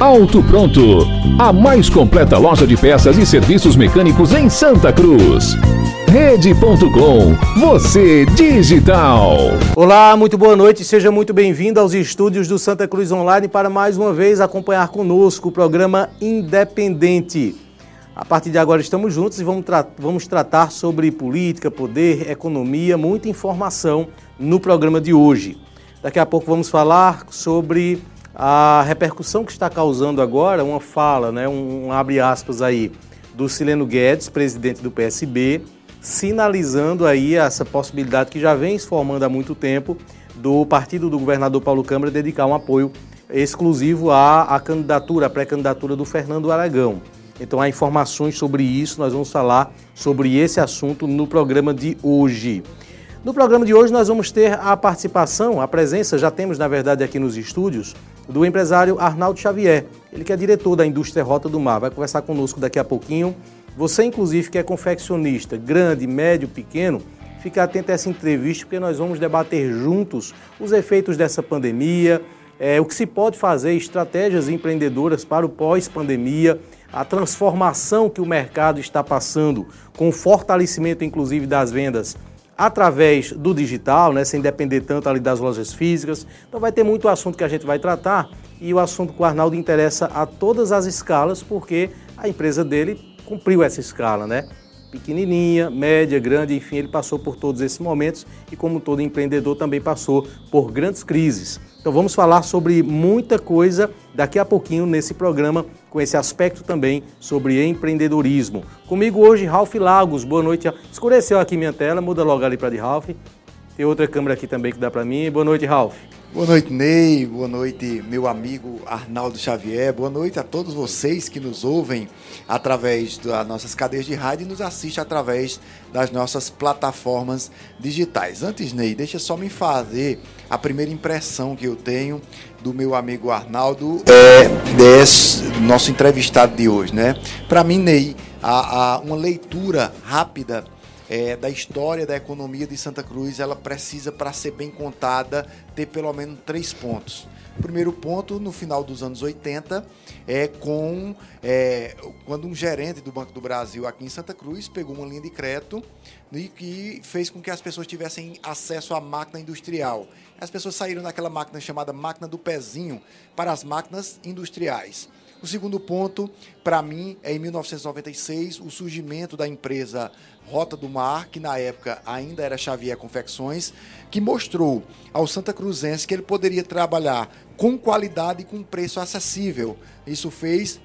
Auto Pronto, a mais completa loja de peças e serviços mecânicos em Santa Cruz. Rede.com, você digital. Olá, muito boa noite, seja muito bem-vindo aos estúdios do Santa Cruz Online para mais uma vez acompanhar conosco o programa Independente. A partir de agora estamos juntos e vamos, tra vamos tratar sobre política, poder, economia, muita informação no programa de hoje. Daqui a pouco vamos falar sobre a repercussão que está causando agora uma fala, né, um, um abre aspas aí, do Sileno Guedes, presidente do PSB, sinalizando aí essa possibilidade que já vem se formando há muito tempo do partido do governador Paulo Câmara dedicar um apoio exclusivo à, à candidatura, à pré-candidatura do Fernando Aragão. Então há informações sobre isso, nós vamos falar sobre esse assunto no programa de hoje. No programa de hoje nós vamos ter a participação, a presença, já temos na verdade aqui nos estúdios, do empresário Arnaldo Xavier, ele que é diretor da indústria Rota do Mar, vai conversar conosco daqui a pouquinho. Você, inclusive, que é confeccionista, grande, médio, pequeno, fique atento a essa entrevista, porque nós vamos debater juntos os efeitos dessa pandemia, é, o que se pode fazer, estratégias empreendedoras para o pós-pandemia, a transformação que o mercado está passando, com o fortalecimento, inclusive, das vendas através do digital, né, sem depender tanto ali das lojas físicas. Então vai ter muito assunto que a gente vai tratar e o assunto com o Arnaldo interessa a todas as escalas, porque a empresa dele cumpriu essa escala, né? Pequenininha, média, grande, enfim, ele passou por todos esses momentos e como todo empreendedor também passou por grandes crises. Então vamos falar sobre muita coisa daqui a pouquinho nesse programa, com esse aspecto também sobre empreendedorismo. Comigo hoje, Ralph Lagos. Boa noite. Escureceu aqui minha tela, muda logo ali para de Ralph. Tem outra câmera aqui também que dá para mim. Boa noite, Ralph. Boa noite, Ney. Boa noite, meu amigo Arnaldo Xavier. Boa noite a todos vocês que nos ouvem através das nossas cadeias de rádio e nos assistem através das nossas plataformas digitais. Antes, Ney, deixa só me fazer a primeira impressão que eu tenho do meu amigo Arnaldo, é desse nosso entrevistado de hoje, né? Para mim, Ney, a, a, uma leitura rápida é, da história da economia de Santa Cruz, ela precisa, para ser bem contada, ter pelo menos três pontos. Primeiro ponto, no final dos anos 80, é com é, quando um gerente do Banco do Brasil aqui em Santa Cruz pegou uma linha de crédito e que fez com que as pessoas tivessem acesso à máquina industrial. As pessoas saíram daquela máquina chamada máquina do pezinho para as máquinas industriais. O segundo ponto, para mim, é em 1996, o surgimento da empresa Rota do Mar, que na época ainda era Xavier Confecções, que mostrou ao Santa Cruzense que ele poderia trabalhar com qualidade e com preço acessível. Isso fez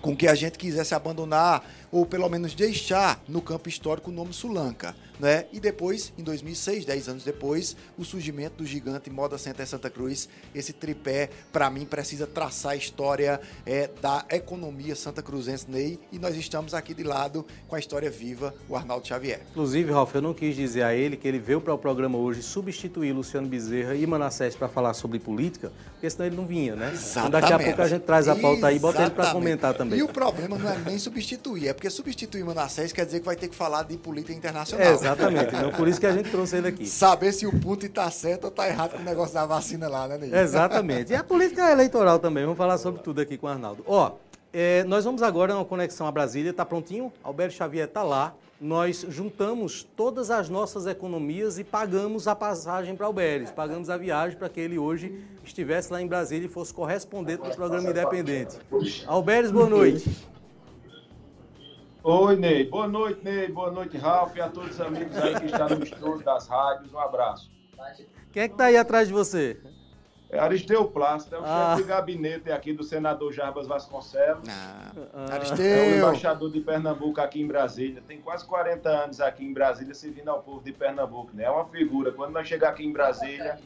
com que a gente quisesse abandonar ou pelo menos deixar no campo histórico o nome Sulanca. Né? E depois, em 2006, 10 anos depois, o surgimento do gigante Moda Center Santa Cruz, esse tripé, para mim, precisa traçar a história é, da economia santa cruzense Ney, e nós estamos aqui de lado com a história viva, o Arnaldo Xavier. Inclusive, Ralf, eu não quis dizer a ele que ele veio para o programa hoje substituir Luciano Bezerra e Manassés para falar sobre política, porque senão ele não vinha, né? Exatamente. Então daqui a pouco a gente traz a pauta aí e bota ele para comentar também. E o problema não é nem substituir, é porque substituir Manassés quer dizer que vai ter que falar de política internacional. É, exatamente. Então, por isso que a gente trouxe ele aqui. Saber se o ponto está certo ou está errado com o negócio da vacina lá, né, Ney? Exatamente. E a política eleitoral também. Vamos falar sobre tudo aqui com o Arnaldo. Ó, é, nós vamos agora uma conexão a Brasília. Está prontinho? Alberto Xavier está lá. Nós juntamos todas as nossas economias e pagamos a passagem para Alberes, pagamos a viagem para que ele hoje estivesse lá em Brasília e fosse correspondente do programa Independente. Alberes, boa noite. Oi, Ney. Boa noite, Ney. Boa noite, Ralf, e a todos os amigos aí que estão no estúdio das rádios. Um abraço. Quem é que está aí atrás de você? É Aristeu Plácido, é o ah. chefe de gabinete aqui do senador Jarbas Vasconcelos. Ah. Aristeu. É o embaixador de Pernambuco aqui em Brasília. Tem quase 40 anos aqui em Brasília servindo ao povo de Pernambuco. Né? É uma figura. Quando nós chegar aqui em Brasília,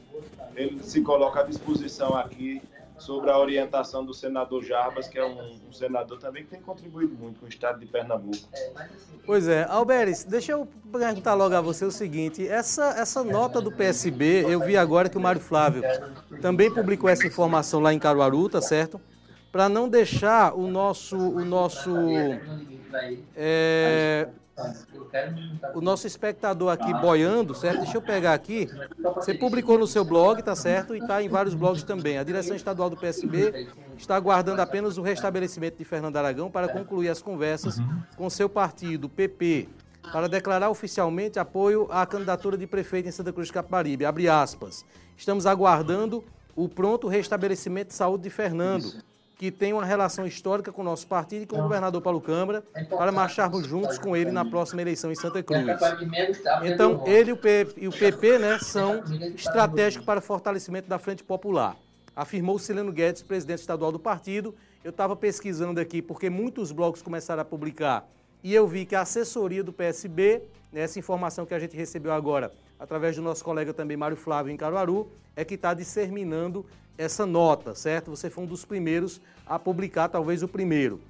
ele se coloca à disposição aqui sobre a orientação do senador Jarbas, que é um, um, senador também que tem contribuído muito com o estado de Pernambuco. Pois é, Alberes, deixa eu perguntar logo a você o seguinte: essa, essa nota do PSB, eu vi agora que o Mário Flávio também publicou essa informação lá em Caruaru, tá certo? Para não deixar o nosso, o nosso é, o nosso espectador aqui boiando, certo? Deixa eu pegar aqui. Você publicou no seu blog, tá certo? E está em vários blogs também. A direção estadual do PSB está aguardando apenas o restabelecimento de Fernando Aragão para concluir as conversas com seu partido, PP, para declarar oficialmente apoio à candidatura de prefeito em Santa Cruz de Capibaribe. Abre aspas. Estamos aguardando o pronto restabelecimento de saúde de Fernando que tem uma relação histórica com o nosso partido e com o governador Paulo Câmara, para marcharmos juntos com ele na próxima eleição em Santa Cruz. Então, ele e o PP né, são estratégicos para o fortalecimento da Frente Popular. Afirmou Sileno Guedes, presidente estadual do partido. Eu estava pesquisando aqui porque muitos blogs começaram a publicar e eu vi que a assessoria do PSB, né, essa informação que a gente recebeu agora, através do nosso colega também Mário Flávio em Caruaru, é que está disseminando essa nota, certo? Você foi um dos primeiros a publicar, talvez o primeiro.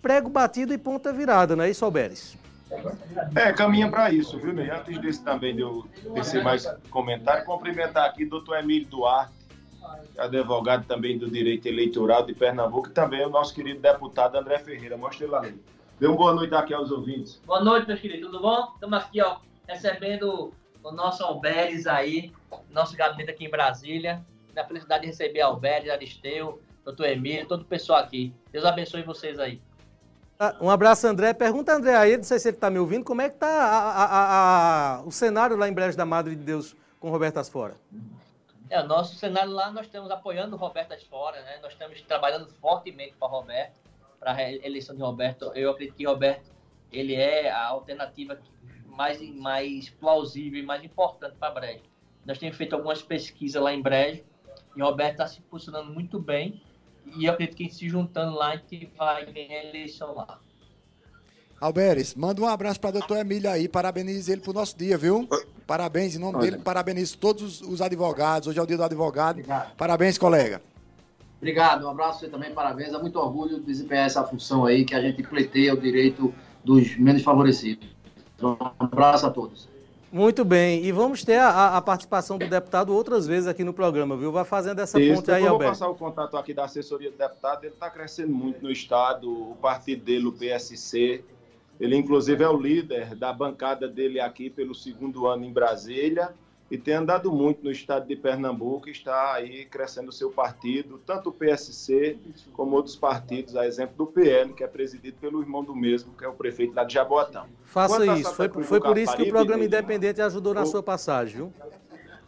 Prego batido e ponta virada, não é isso, Alberes? É, caminha para isso, viu, Ney? Antes desse também de eu tecer mais comentário, cumprimentar aqui o doutor Emílio Duarte, advogado também do direito eleitoral de Pernambuco, e também o nosso querido deputado André Ferreira. Mostra ele. Dê uma boa noite aqui aos ouvintes. Boa noite, meus queridos, tudo bom? Estamos aqui, ó, recebendo o nosso Alberes aí, nosso gabinete aqui em Brasília da felicidade de receber Alberto, Aristeu, doutor Emílio, todo o pessoal aqui. Deus abençoe vocês aí. Ah, um abraço, André. Pergunta, André, aí, não sei se ele está me ouvindo, como é que está o cenário lá em Brejo da Madre de Deus com Roberto Asfora? É, o nosso cenário lá, nós estamos apoiando o Roberto Asfora, né? Nós estamos trabalhando fortemente para Roberto, para a eleição de Roberto. Eu acredito que Roberto, ele é a alternativa mais, mais plausível e mais importante para Brejo. Nós temos feito algumas pesquisas lá em Brejo, e o Roberto está se posicionando muito bem. E eu acredito que se juntando lá, a gente vai ganhar a eleição lá. Alberes, manda um abraço para o doutor Emílio aí, parabenize ele pro nosso dia, viu? Parabéns, em nome Olha. dele, parabenizo todos os advogados, hoje é o dia do advogado. Obrigado. Parabéns, colega. Obrigado, um abraço você também, parabéns, é muito orgulho de desempenhar essa função aí, que a gente pleiteia o direito dos menos favorecidos. Um abraço a todos. Muito bem, e vamos ter a, a, participação do deputado outras vezes aqui no programa, viu? Vai fazendo essa Isso, ponte aí, Alberto. Eu vou passar o contato aqui da assessoria do deputado, ele está crescendo muito no Estado, o partido dele, o PSC, ele inclusive é o líder da bancada dele aqui pelo segundo ano em Brasília, e tem andado muito no estado de Pernambuco, está aí crescendo o seu partido, tanto o PSC como outros partidos, a exemplo do PL, que é presidido pelo irmão do mesmo, que é o prefeito lá de Jaboatão. Faça isso, foi, foi por isso que o programa Independente ajudou na o... sua passagem, viu?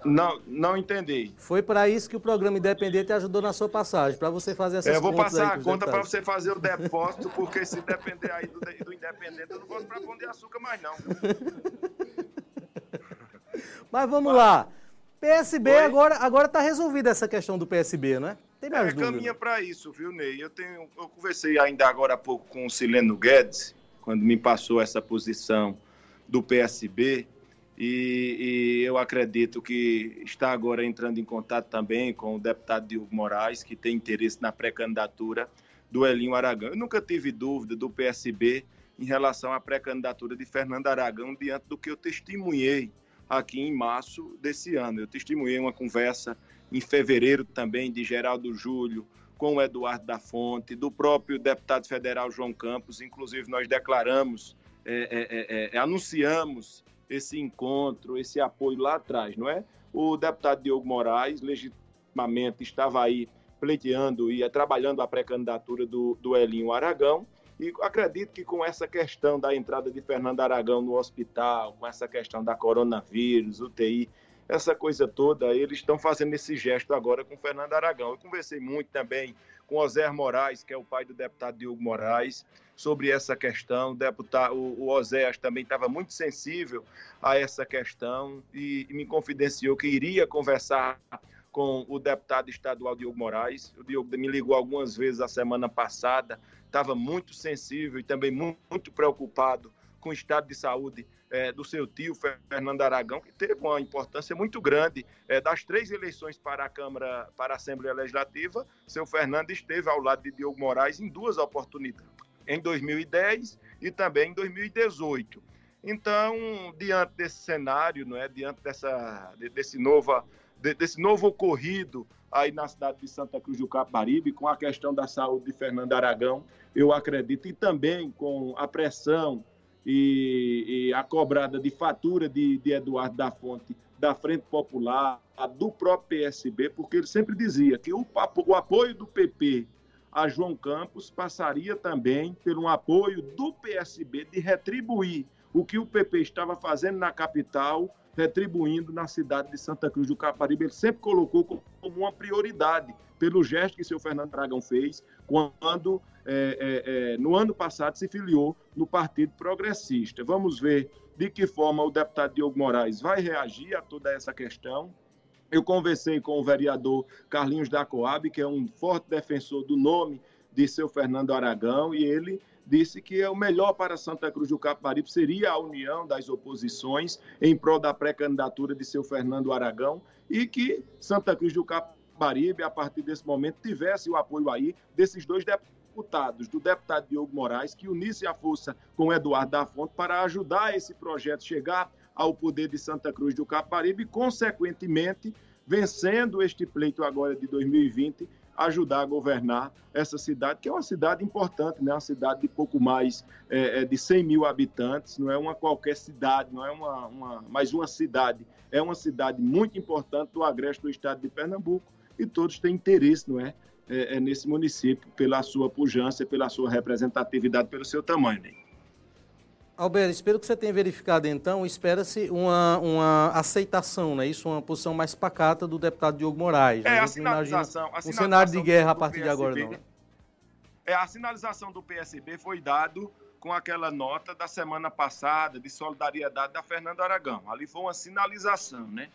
Não, não entendi. Foi para isso que o programa Independente ajudou na sua passagem, para você fazer essas é, Eu vou passar a conta para você fazer o depósito, porque se depender aí do, do Independente, eu não vou para Pão de Açúcar mais não. Mas vamos Vai. lá. PSB Oi? agora agora está resolvida essa questão do PSB, não é? Tem mais é, caminha para isso, viu, Ney? Eu tenho, eu conversei ainda agora há pouco com o Sileno Guedes, quando me passou essa posição do PSB, e, e, eu acredito que está agora entrando em contato também com o deputado Diogo Moraes, que tem interesse na pré-candidatura do Elinho Aragão. Eu nunca tive dúvida do PSB em relação à pré-candidatura de Fernando Aragão diante do que eu testemunhei aqui em março desse ano. Eu testemunhei uma conversa em fevereiro também de Geraldo Júlio com o Eduardo da Fonte, do próprio deputado federal João Campos. Inclusive, nós declaramos, é, é, é, é anunciamos esse encontro, esse apoio lá atrás, não é? O deputado Diogo Moraes, legitimamente, estava aí pleiteando e trabalhando a pré-candidatura do, do Elinho Aragão. E acredito que com essa questão da entrada de Fernando Aragão no hospital, com essa questão da coronavírus, UTI essa coisa toda, eles estão fazendo esse gesto agora com Fernando Aragão. Eu conversei muito também com o Oséias Moraes, que é o pai do deputado Diogo Moraes, sobre essa questão. O, deputado, o, Oséias também estava muito sensível a essa questão e me confidenciou que iria conversar com o deputado estadual Diogo Moraes. O Diogo me ligou algumas vezes a semana passada, estava muito sensível e também muito, preocupado com o estado de saúde é, do seu tio, Fernando Aragão, que teve uma importância muito grande. É, das três eleições para a Câmara, para a Assembleia Legislativa, seu Fernando esteve ao lado de Diogo Moraes em duas oportunidades, em 2010 e também em 2018. Então, diante desse cenário, não é, diante dessa, desse, nova, desse novo ocorrido aí na cidade de Santa Cruz do Caparibe, com a questão da saúde de Fernando Aragão, eu acredito, e também com a pressão e, e a cobrada de fatura de, de Eduardo da Fonte da Frente Popular, do próprio PSB, porque ele sempre dizia que o, o apoio do PP a João Campos passaria também pelo apoio do PSB de retribuir o que o PP estava fazendo na capital, retribuindo na cidade de Santa Cruz do Caparibe. Ele sempre colocou como uma prioridade, pelo gesto que seu Fernando Dragão fez, quando é, é, é, no ano passado se filiou no Partido Progressista. Vamos ver de que forma o deputado Diogo Moraes vai reagir a toda essa questão. Eu conversei com o vereador Carlinhos da Coab, que é um forte defensor do nome de seu Fernando Aragão, e ele disse que o melhor para Santa Cruz do Capibaribe seria a união das oposições em prol da pré-candidatura de seu Fernando Aragão e que Santa Cruz do Capibaribe, a partir desse momento, tivesse o apoio aí desses dois deputados deputados, do deputado Diogo Moraes, que unisse a força com Eduardo da Fonte para ajudar esse projeto chegar ao poder de Santa Cruz do Caparibe e, consequentemente, vencendo este pleito agora de 2020, ajudar a governar essa cidade, que é uma cidade importante, né? uma cidade de pouco mais é, é de 100 mil habitantes, não é uma qualquer cidade, não é uma, uma, mais uma cidade, é uma cidade muito importante do agreste do estado de Pernambuco e todos têm interesse, não é? é, é, nesse município pela sua pujança, pela sua representatividade, pelo seu tamanho. Né? Alberto, espero que você tenha verificado então, espera-se uma, uma aceitação, né? Isso, uma posição mais pacata do deputado Diogo Moraes. É, a, a sinalização. Um cenário de guerra a partir PSB, de agora, não. Né? É, a sinalização do PSB foi dado com aquela nota da semana passada de solidariedade da Fernanda Aragão. Ali foi uma sinalização, né?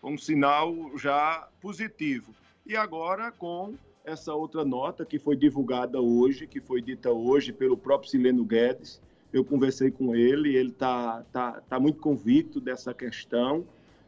Foi um sinal já positivo. E agora com essa outra nota que foi divulgada hoje, que foi dita hoje pelo próprio Sileno Guedes. Eu conversei com ele, ele está tá, tá muito convicto dessa questão.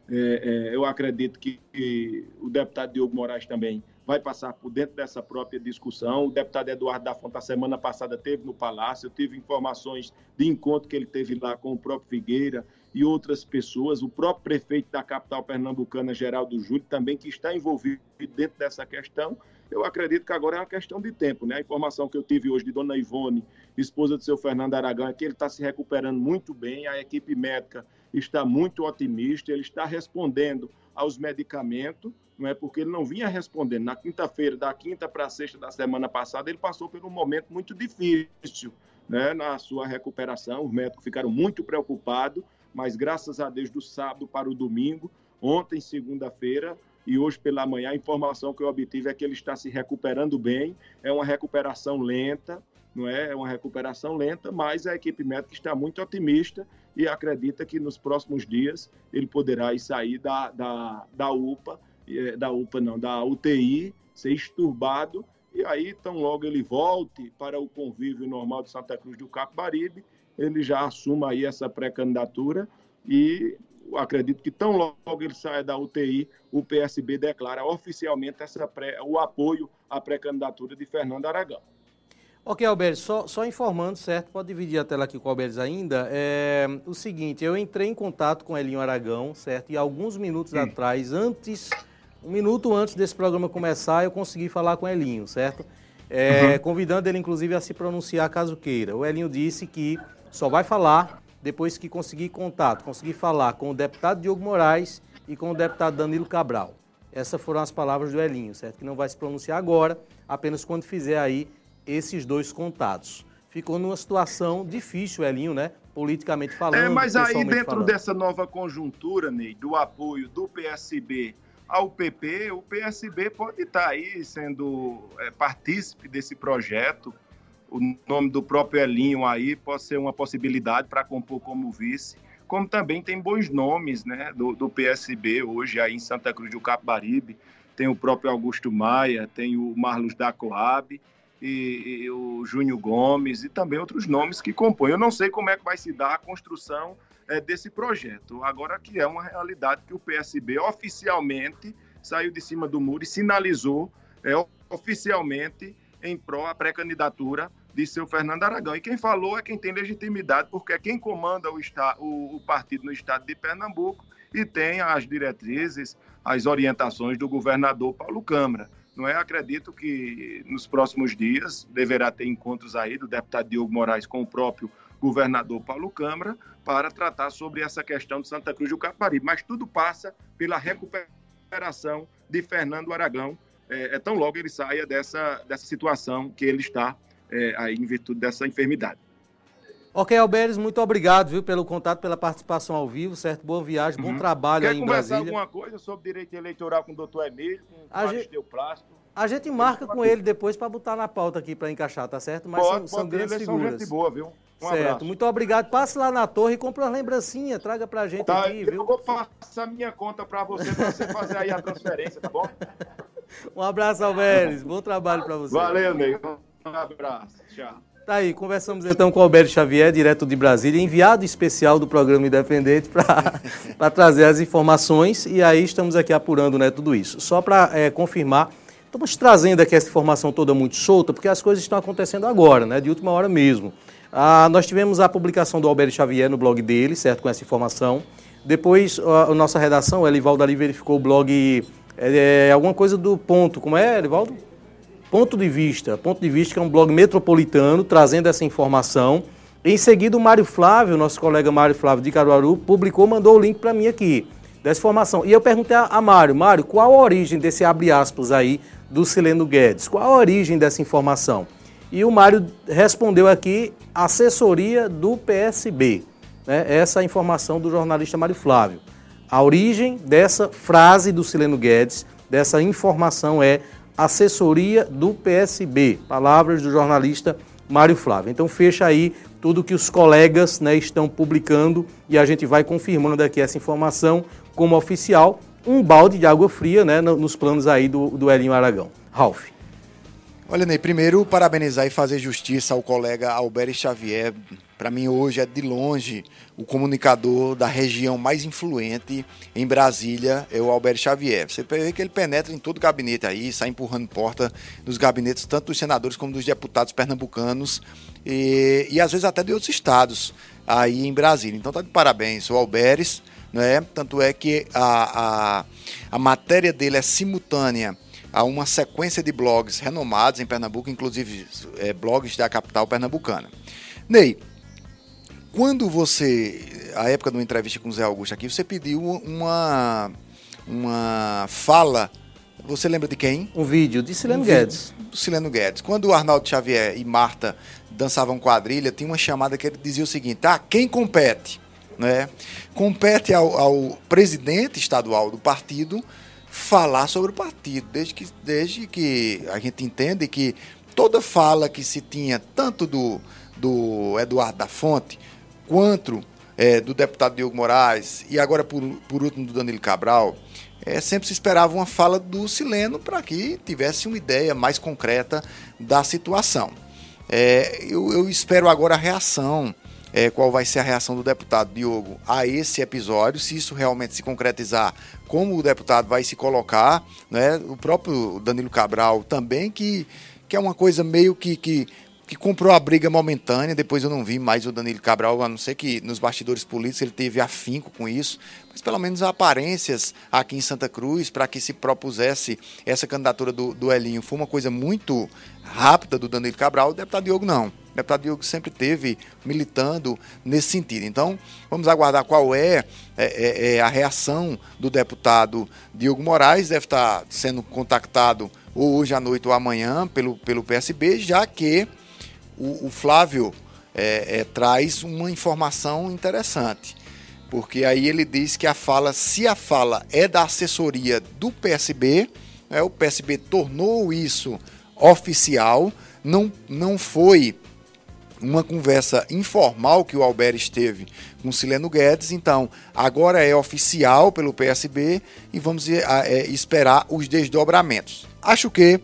É, é, eu acredito que, que, o deputado Diogo Moraes também vai passar por dentro dessa própria discussão. O deputado Eduardo da Fonte, semana passada, teve no Palácio. Eu tive informações de encontro que ele teve lá com o próprio Figueira e outras pessoas. O próprio prefeito da capital pernambucana, Geraldo Júlio, também que está envolvido dentro dessa questão. Eu acredito que agora é uma questão de tempo, né? A informação que eu tive hoje de Dona Ivone, esposa do seu Fernando Aragão, é que ele está se recuperando muito bem, a equipe médica está muito otimista, ele está respondendo aos medicamentos, não é porque ele não vinha respondendo. Na quinta-feira, da quinta para sexta da semana passada, ele passou por um momento muito difícil, né, na sua recuperação. Os médicos ficaram muito preocupados, mas graças a Deus, do sábado para o domingo, ontem, segunda-feira, e hoje pela manhã a informação que eu obtive é que ele está se recuperando bem, é uma recuperação lenta, não é? É uma recuperação lenta, mas a equipe médica está muito otimista e acredita que nos próximos dias ele poderá sair da, da, da UPA, eh, da UPA não, da UTI, ser esturbado e aí, tão logo ele volte para o convívio normal de Santa Cruz do Capibaribe, ele já assuma aí essa pré-candidatura e acredito que tão logo ele saia da UTI, o PSB declara oficialmente essa pré, o apoio à pré-candidatura de Fernando Aragão. Ok, Alberto, só, só, informando, certo? Pode dividir a tela aqui com o Alberto ainda. É, o seguinte, eu entrei em contato com Elinho Aragão, certo? E alguns minutos Sim. atrás, antes, um minuto antes desse programa começar, eu consegui falar com Elinho, certo? É, uhum. Convidando ele, inclusive, a se pronunciar caso queira. O Elinho disse que só vai falar depois que conseguir contato, conseguir falar com o deputado Diogo Moraes e com o deputado Danilo Cabral. Essas foram as palavras do Elinho, certo? Que não vai se pronunciar agora, apenas quando fizer aí esses dois contatos. Ficou numa situação difícil, Elinho, né? politicamente falando. É, mas aí dentro falando. dessa nova conjuntura, Ney, do apoio do PSB ao PP, o PSB pode estar aí sendo é, partícipe desse projeto. O nome do próprio Elinho aí pode ser uma possibilidade para compor como vice, como também tem bons nomes né, do, do PSB hoje aí em Santa Cruz do Capibaribe. Tem o próprio Augusto Maia, tem o Marlos da Coab e, e o Júnior Gomes e também outros nomes que compõem. Eu não sei como é que vai se dar a construção é, desse projeto. Agora que é uma realidade que o PSB oficialmente saiu de cima do muro e sinalizou é, oficialmente em pró à pré-candidatura de seu Fernando Aragão. E quem falou é quem tem legitimidade, porque é quem comanda o, está, o, o partido no estado de Pernambuco e tem as diretrizes, as orientações do governador Paulo Câmara. Não é? Acredito que nos próximos dias deverá ter encontros aí do deputado Diogo Moraes com o próprio governador Paulo Câmara para tratar sobre essa questão de Santa Cruz do Caparibe. Mas tudo passa pela recuperação de Fernando Aragão, é, é tão logo ele saia dessa, dessa situação que ele está é, aí em virtude dessa enfermidade. Ok, Alberes, muito obrigado, viu, pelo contato, pela participação ao vivo, certo? Boa viagem, bom uhum. trabalho Quer aí em Brasília. Quer conversar alguma coisa sobre direito eleitoral com o doutor Emílio, com o Aristeu Plástico? A gente marca com ele depois para botar na pauta aqui para encaixar, tá certo? Mas pode, são, são grandes figuras. São gente boa, viu? Um certo, abraço. muito obrigado. Passe lá na torre e compre uma lembrancinha, traga pra gente tá, aqui, eu viu? Eu vou passar minha conta para você, para você fazer aí a transferência, tá bom? Um abraço, Alberes. Bom trabalho para você. Valeu, nego. Um abraço. Tchau. Tá aí, conversamos então com o Alberto Xavier, direto de Brasília, enviado especial do programa Independente para trazer as informações e aí estamos aqui apurando né, tudo isso. Só para é, confirmar, estamos trazendo aqui essa informação toda muito solta, porque as coisas estão acontecendo agora, né, de última hora mesmo. Ah, nós tivemos a publicação do Alberto Xavier no blog dele, certo, com essa informação. Depois, a, a nossa redação, o Elivaldo ali verificou o blog, é, é, alguma coisa do ponto, como é, Elivaldo? Ponto de Vista. Ponto de Vista que é um blog metropolitano trazendo essa informação. Em seguida, o Mário Flávio, nosso colega Mário Flávio de Caruaru, publicou, mandou o link para mim aqui, dessa informação. E eu perguntei a, Mário, Mário, qual a origem desse abre aspas aí do Sileno Guedes? Qual a origem dessa informação? E o Mário respondeu aqui, assessoria do PSB. Né? Essa é a informação do jornalista Mário Flávio. A origem dessa frase do Sileno Guedes, dessa informação é assessoria do PSB. Palavras do jornalista Mário Flávio. Então fecha aí tudo que os colegas né, estão publicando e a gente vai confirmando aqui essa informação como oficial. Um balde de água fria né, nos planos aí do, do Elinho Aragão. Ralf. Olha, Ney, primeiro parabenizar e fazer justiça ao colega Alberto Xavier. Para mim, hoje é de longe o comunicador da região mais influente em Brasília, é o Alberto Xavier. Você vê que ele penetra em todo gabinete aí, sai empurrando porta dos gabinetes, tanto dos senadores como dos deputados pernambucanos e, e às vezes até de outros estados aí em Brasília. Então, tá de parabéns, o Alberes, né? Tanto é que a, a, a matéria dele é simultânea a uma sequência de blogs renomados em Pernambuco, inclusive é, blogs da capital pernambucana. Ney, quando você, a época de uma entrevista com o Zé Augusto aqui, você pediu uma, uma fala, você lembra de quem? Um vídeo de Sileno um Guedes. Do Sileno Guedes. Quando o Arnaldo Xavier e Marta dançavam quadrilha, tinha uma chamada que ele dizia o seguinte, ah, quem compete? Né? Compete ao, ao presidente estadual do partido falar sobre o partido, desde que, desde que a gente entende que toda fala que se tinha, tanto do, do Eduardo da Fonte, quanto é, do deputado Diogo Moraes, e agora, por, por último, do Danilo Cabral, é, sempre se esperava uma fala do Sileno para que tivesse uma ideia mais concreta da situação. É, eu, eu espero agora a reação é, qual vai ser a reação do deputado Diogo a esse episódio, se isso realmente se concretizar, como o deputado vai se colocar, né? o próprio Danilo Cabral também, que, que é uma coisa meio que, que, que comprou a briga momentânea, depois eu não vi mais o Danilo Cabral, a não ser que nos bastidores políticos ele teve afinco com isso, mas pelo menos aparências aqui em Santa Cruz para que se propusesse essa candidatura do, do Elinho foi uma coisa muito rápida do Danilo Cabral, o deputado Diogo não. O deputado Diogo sempre teve militando nesse sentido. Então, vamos aguardar qual é, é, é, é a reação do deputado Diogo Moraes. Deve estar sendo contactado hoje à noite ou amanhã pelo, pelo PSB, já que o, o Flávio é, é, traz uma informação interessante. Porque aí ele diz que a fala, se a fala é da assessoria do PSB, é, o PSB tornou isso oficial, não, não foi uma conversa informal que o Albert esteve com Sileno Guedes, então agora é oficial pelo PSB e vamos é, esperar os desdobramentos. Acho que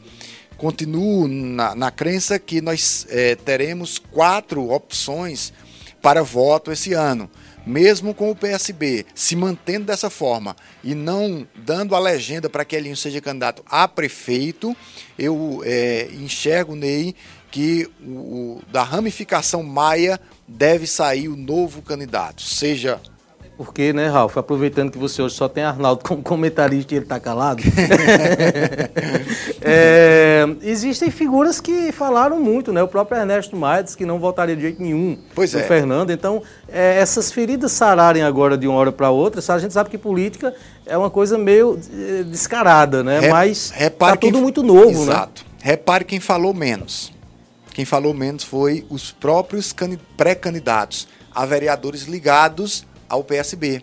continuo na, na crença que nós é, teremos quatro opções para voto esse ano. Mesmo com o PSB se mantendo dessa forma e não dando a legenda para que Elinho seja candidato a prefeito, eu é, enxergo, Ney, que o, da ramificação Maia deve sair o novo candidato, seja porque, né, Ralf, aproveitando que você hoje só tem Arnaldo como comentarista e ele está calado, é, existem figuras que falaram muito, né? O próprio Ernesto Maia disse que não votaria de jeito nenhum pois é. Fernando. Então, é, essas feridas sararem agora de uma hora para outra, a gente sabe que política é uma coisa meio eh, descarada, né? Re, Mas está tudo quem, muito novo, exato. né? Exato. Repare quem falou menos. Quem falou menos foi os próprios pré-candidatos a vereadores ligados ao PSB.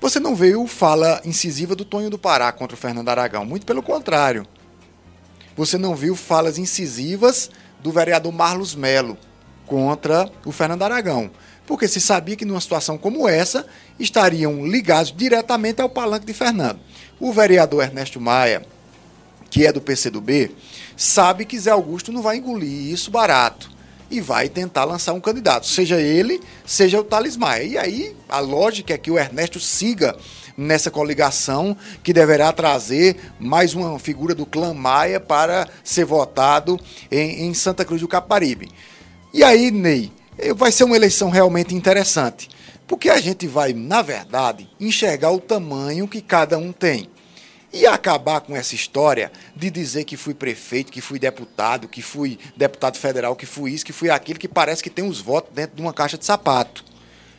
Você não veio fala incisiva do Tonho do Pará contra o Fernando Aragão, muito pelo contrário. Você não viu falas incisivas do vereador Marlos Melo contra o Fernando Aragão, porque se sabia que numa situação como essa estariam ligados diretamente ao palanque de Fernando. O vereador Ernesto Maia, que é do PCdoB, sabe que Zé Augusto não vai engolir isso barato e vai tentar lançar um candidato, seja ele, seja o Thales Maia. E aí a lógica é que o Ernesto siga nessa coligação que deverá trazer mais uma figura do clã Maia para ser votado em, em Santa Cruz do Caparibe. E aí, Ney, vai ser uma eleição realmente interessante, porque a gente vai, na verdade, enxergar o tamanho que cada um tem e acabar com essa história de dizer que fui prefeito, que fui deputado, que fui deputado federal, que fui isso, que fui aquilo, que parece que tem os votos dentro de uma caixa de sapato.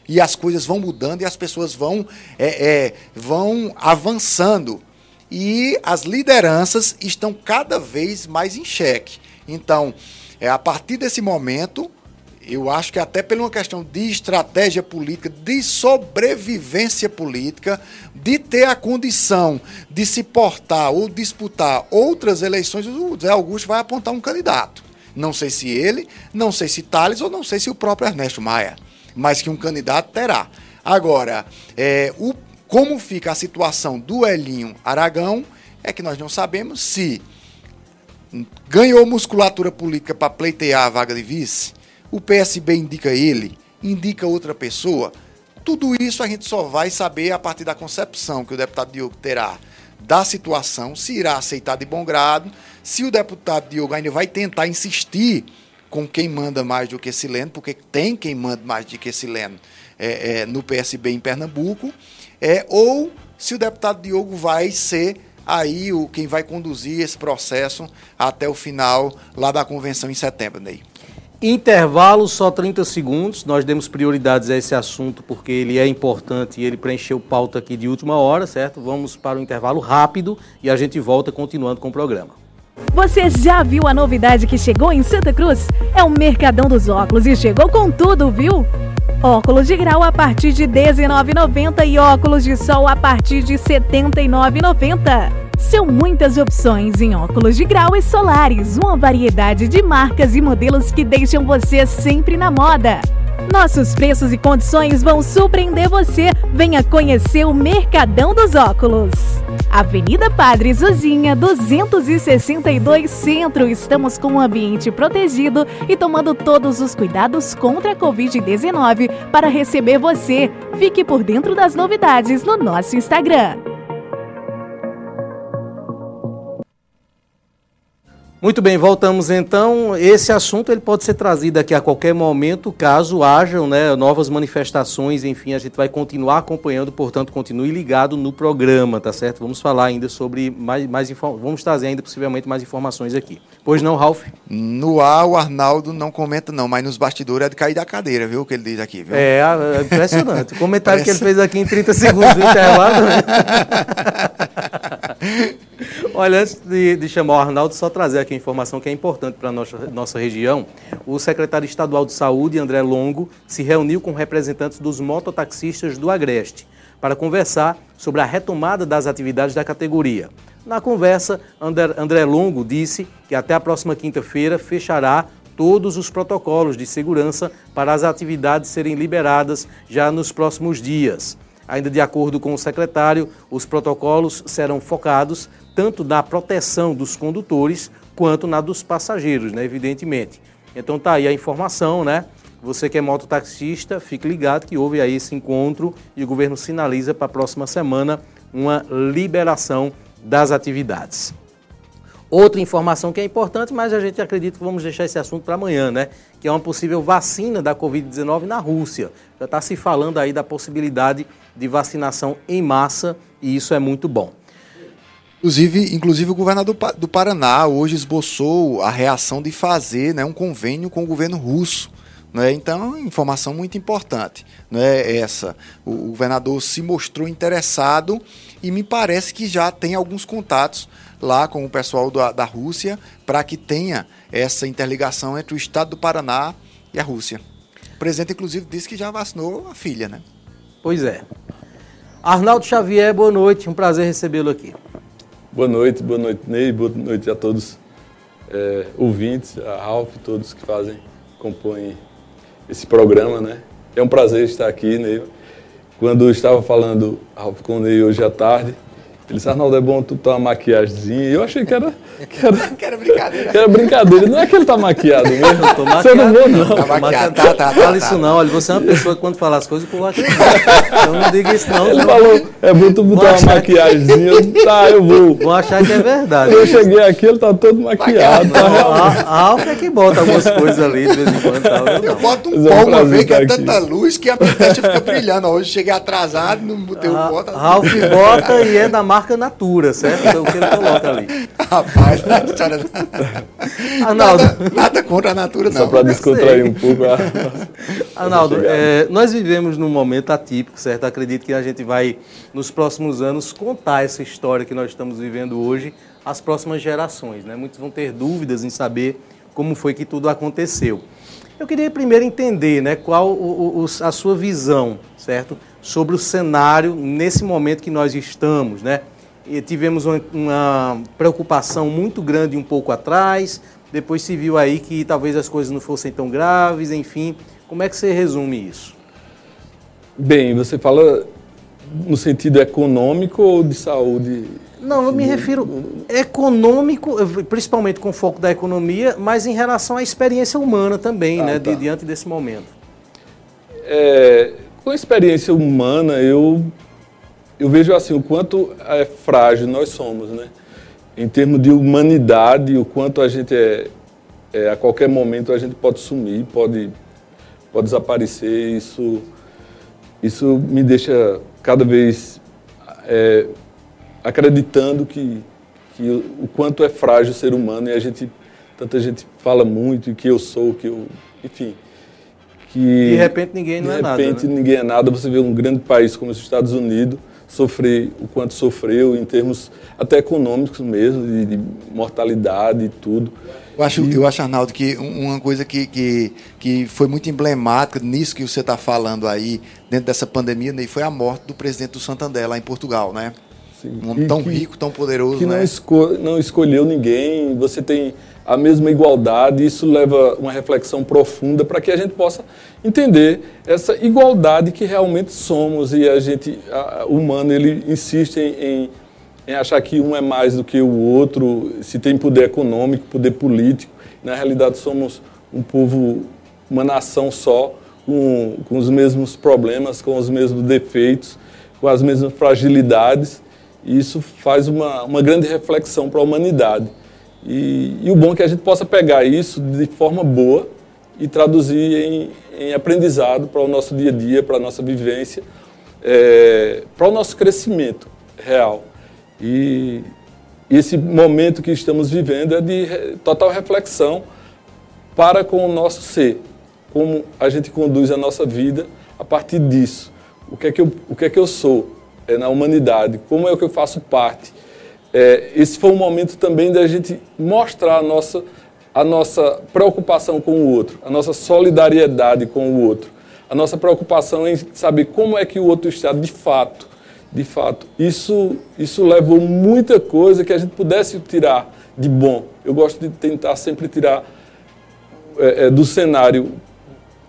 E as coisas vão mudando e as pessoas vão, é, é, vão avançando. E as lideranças estão cada vez mais em xeque. Então, é, a partir desse momento, eu acho que até por uma questão de estratégia política, de sobrevivência política, de ter a condição de se portar ou disputar outras eleições, o Zé Augusto vai apontar um candidato. Não sei se ele, não sei se Thales ou não sei se o próprio Ernesto Maia, mas que um candidato terá. Agora, é, o, como fica a situação do Elinho Aragão é que nós não sabemos se ganhou musculatura política para pleitear a vaga de vice o PSB indica ele, indica outra pessoa. Tudo isso a gente só vai saber a partir da concepção que o deputado Diogo terá da situação, se irá aceitar de bom grado, se o deputado Diogo ainda vai tentar insistir com quem manda mais do que Sileno, porque tem quem manda mais do que Sileno é, é, no PSB em Pernambuco, é, ou se o deputado Diogo vai ser aí o quem vai conduzir esse processo até o final lá da convenção em setembro, Ney. Intervalo, só 30 segundos. Nós demos prioridades a esse assunto porque ele é importante e ele preencheu pauta aqui de última hora, certo? Vamos para o intervalo rápido e a gente volta continuando com o programa. Você já viu a novidade que chegou em Santa Cruz? É o Mercadão dos Óculos e chegou com tudo, viu? Óculos de grau a partir de R$19,90 e óculos de sol a partir de R$ 79,90. São muitas opções em óculos de grau e solares, uma variedade de marcas e modelos que deixam você sempre na moda. Nossos preços e condições vão surpreender você. Venha conhecer o Mercadão dos Óculos. Avenida Padre Zozinha, 262 Centro. Estamos com um ambiente protegido e tomando todos os cuidados contra a Covid-19 para receber você. Fique por dentro das novidades no nosso Instagram. Muito bem, voltamos então. Esse assunto ele pode ser trazido aqui a qualquer momento, caso hajam né, novas manifestações, enfim, a gente vai continuar acompanhando, portanto, continue ligado no programa, tá certo? Vamos falar ainda sobre mais, mais vamos trazer ainda possivelmente mais informações aqui. Pois não, Ralf? No ar, o Arnaldo não comenta não, mas nos bastidores é de cair da cadeira, viu, o que ele diz aqui, viu? É, é impressionante. O comentário que ele fez aqui em 30 segundos do intervalo. Olha, antes de, de, chamar o Arnaldo, só trazer aqui a informação que é importante para a nossa, nossa região. O secretário estadual de Saúde, André Longo, se reuniu com representantes dos mototaxistas do Agreste para conversar sobre a retomada das atividades da categoria. Na conversa, André Longo disse que até a próxima quinta-feira fechará todos os protocolos de segurança para as atividades serem liberadas já nos próximos dias. Ainda de acordo com o secretário, os protocolos serão focados tanto na proteção dos condutores quanto na dos passageiros, né, evidentemente. Então tá aí a informação, né? Você que é mototaxista, fique ligado que houve aí esse encontro e o governo sinaliza para a próxima semana uma liberação das atividades. Outra informação que é importante, mas a gente acredita que vamos deixar esse assunto para amanhã, né? Que é uma possível vacina da Covid-19 na Rússia. Já está se falando aí da possibilidade de vacinação em massa e isso é muito bom. Inclusive, inclusive o governador do Paraná hoje esboçou a reação de fazer né, um convênio com o governo russo. Né? Então, informação muito importante não é essa. O governador se mostrou interessado e me parece que já tem alguns contatos lá com o pessoal da, da Rússia para que tenha essa interligação entre o estado do Paraná e a Rússia. O presidente, inclusive, disse que já vacinou a filha, né? Pois é. Arnaldo Xavier, boa noite. Um prazer recebê-lo aqui. Boa noite, boa noite, Ney. Boa noite a todos é, ouvintes, a Ralph, todos que fazem, compõem esse programa, né? É um prazer estar aqui, Ney. Quando eu estava falando, Ralph, com o Ney hoje à tarde, ele disse, Arnaldo, é bom tu ter uma maquiagemzinha. Eu achei que era. Que era, que era brincadeira. Que era brincadeira. Não é que ele tá maquiado mesmo. Tô maquiado. Você não vou, não. Tá maquiado. Tá, tá, tá, Fala isso não. Olha, você é uma pessoa que quando fala as coisas, o povo acredita. Então não diga isso não. Ele falou, é bom tu botar uma maquiagemzinha. Que... Tá, eu vou. Vou achar que é verdade. Eu cheguei aqui, ele tá todo maquiado. Tá a Alfa é que bota algumas coisas ali de vez em quando. Tá, eu, eu boto um pó uma vez que é tanta luz que a testa fica brilhando. Hoje cheguei atrasado, não botei o pó. Ralf bota e é da marca Natura, certo? Então o que ele coloca ali. Rapaz, a história Arnaldo. Nada, nada, contra a Natura, não. Só para descontrair um pouco. A... Arnaldo, é, nós vivemos num momento atípico, certo? Acredito que a gente vai, nos próximos anos, contar essa história que nós estamos vivendo hoje às próximas gerações. Né? Muitos vão ter dúvidas em saber como foi que tudo aconteceu. Eu queria primeiro entender né, qual o, o, a sua visão, certo? Sobre o cenário nesse momento que nós estamos, né? E tivemos uma, uma, preocupação muito grande um pouco atrás, depois se viu aí que talvez as coisas não fossem tão graves, enfim. Como é que você resume isso? Bem, você fala no sentido econômico ou de saúde? Não, eu me refiro econômico, principalmente com foco da economia, mas em relação à experiência humana também, ah, né, tá. de, diante desse momento. É, com a experiência humana, eu eu vejo assim o quanto é frágil nós somos, né? Em termos de humanidade, o quanto a gente é, é a qualquer momento a gente pode sumir, pode pode desaparecer. Isso isso me deixa cada vez é, acreditando que, que o quanto é frágil o ser humano e a gente tanta gente fala muito que eu sou, que eu, enfim, que de repente ninguém não é nada. De repente né? ninguém é nada. Você vê um grande país como os Estados Unidos sofrer o quanto sofreu em termos até econômicos mesmo, de, de mortalidade e tudo. Eu acho, e... eu acho, Arnaldo, que uma coisa que, que, que foi muito emblemática nisso que você está falando aí, dentro dessa pandemia, né, foi a morte do presidente do Santander lá em Portugal, né? Um homem tão que, rico, tão poderoso, que né? não, esco não escolheu ninguém, você tem a mesma igualdade, isso leva uma reflexão profunda para que a gente possa entender essa igualdade que realmente somos e a gente, a, o humano, ele insiste em, em, em, achar que um é mais do que o outro, se tem poder econômico, poder político. Na realidade, somos um povo, uma nação só, com, com os mesmos problemas, com os mesmos defeitos, com as mesmas fragilidades. E isso faz uma, uma grande reflexão para a humanidade. E, e, o bom é que a gente possa pegar isso de forma boa e traduzir em, em aprendizado para o nosso dia a dia, para a nossa vivência, é, para o nosso crescimento real. E, esse momento que estamos vivendo é de total reflexão para com o nosso ser, como a gente conduz a nossa vida a partir disso. O que é que eu, o que é que eu sou é, na humanidade? Como é que eu faço parte? é, esse foi um momento também da gente mostrar a nossa, a nossa preocupação com o outro, a nossa solidariedade com o outro, a nossa preocupação em saber como é que o outro está de fato. De fato, isso, isso levou muita coisa que a gente pudesse tirar de bom. Eu gosto de tentar sempre tirar é, é, do cenário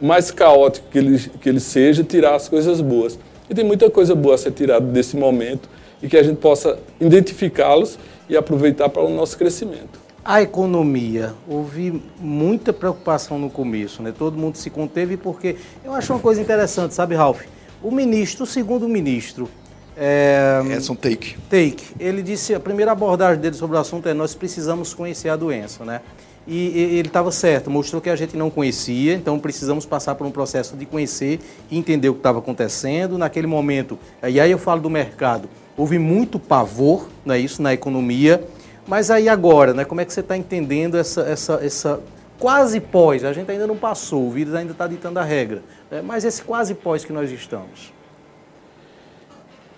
mais caótico que ele, que ele seja, tirar as coisas boas. E tem muita coisa boa a ser tirada desse momento e que a gente possa identificá-los e aproveitar para o nosso crescimento. A economia, houve muita preocupação no começo, né? Todo mundo se conteve porque eu acho uma coisa interessante, sabe, Ralph? O ministro, o segundo ministro, é, Edson Take. Take, ele disse, a primeira abordagem dele sobre o assunto é nós precisamos conhecer a doença, né? E, e ele estava certo, mostrou que a gente não conhecia, então precisamos passar por um processo de conhecer e entender o que estava acontecendo. Naquele momento, e aí eu falo do mercado, houve muito pavor, não é isso, na economia, mas aí agora, né, como é que você está entendendo essa, essa, essa quase pós? A gente ainda não passou, o vírus ainda está ditando a regra, né, mas esse quase pós que nós estamos.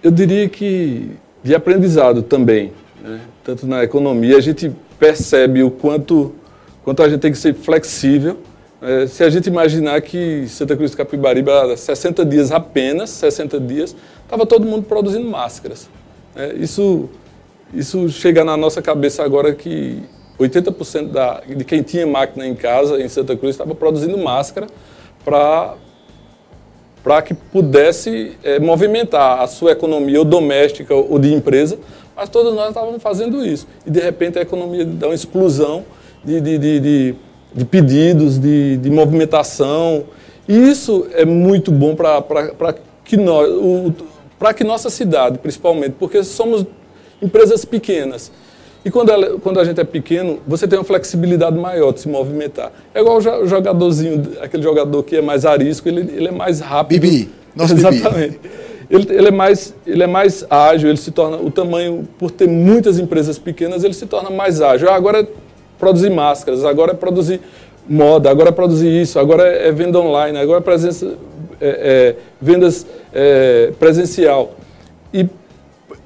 Eu diria que de aprendizado também, né? tanto na economia, a gente percebe o quanto quanto a gente tem que ser flexível. É, se a gente imaginar que Santa Cruz do Capibaribe, 60 dias apenas, 60 dias, estava todo mundo produzindo máscaras. É, isso, isso chega na nossa cabeça agora que 80% da, de quem tinha máquina em casa, em Santa Cruz, estava produzindo máscara para para que pudesse é, movimentar a sua economia ou doméstica ou de empresa, mas todos nós estávamos fazendo isso. E de repente a economia dá uma explosão de, de, de, de, pedidos, de, de movimentação. E isso é muito bom para que, nós, que nossa cidade, principalmente, porque somos empresas pequenas. E quando, ela, quando a gente é pequeno, você tem uma flexibilidade maior de se movimentar. É igual o jogadorzinho, aquele jogador que é mais arisco, ele, ele é mais rápido. Bibi, nosso Exatamente. Bibi. Ele, ele, é mais, ele é mais ágil, ele se torna, o tamanho, por ter muitas empresas pequenas, ele se torna mais ágil. Agora produzir máscaras, agora é produzir moda, agora é produzir isso, agora é, é venda online, agora é presença, é, é, vendas é, presencial. E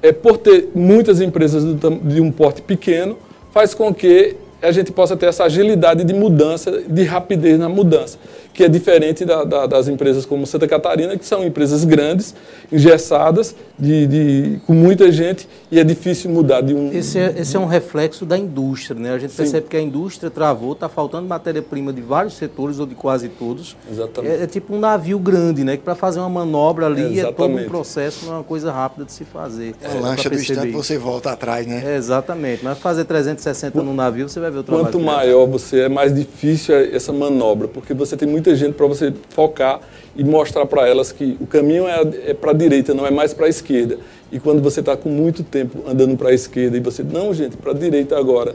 é, por ter muitas empresas de um porte pequeno, faz com que a gente possa ter essa agilidade de mudança, de rapidez na mudança que é diferente da, da, das empresas como Santa Catarina, que são empresas grandes, engessadas, de, de, com muita gente, e é difícil mudar de um... Esse é, esse é um reflexo da indústria, né? A gente Sim. percebe que a indústria travou, está faltando matéria-prima de vários setores, ou de quase todos. Exatamente. É, é tipo um navio grande, né? Que para fazer uma manobra ali é, é, todo um processo, não é uma coisa rápida de se fazer. É, lancha do instante você volta atrás, né? É, exatamente. Mas fazer 360 no navio, você vai ver o trabalho. Quanto maior você é, mais difícil é essa manobra, porque você tem muito muita gente para você focar e mostrar para elas que o caminho é, é para a direita, não é mais para a esquerda. E quando você está com muito tempo andando para a esquerda e você, não, gente, para a direita agora,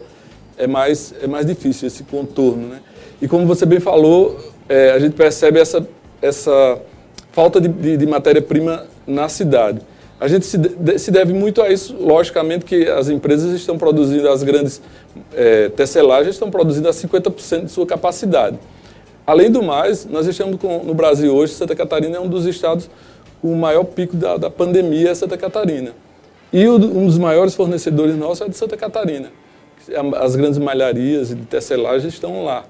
é mais, é mais difícil esse contorno. Né? E como você bem falou, é, a gente percebe essa, essa falta de, de, de matéria-prima na cidade. A gente se, de, se, deve muito a isso, logicamente, que as empresas estão produzindo, as grandes é, tecelagens estão produzindo a 50% de sua capacidade. Além do mais, nós estamos com, no Brasil hoje, Santa Catarina é um dos estados com o maior pico da, da pandemia, é Santa Catarina. E o, um dos maiores fornecedores nossos é de Santa Catarina. As grandes malharias de tecelagem estão lá.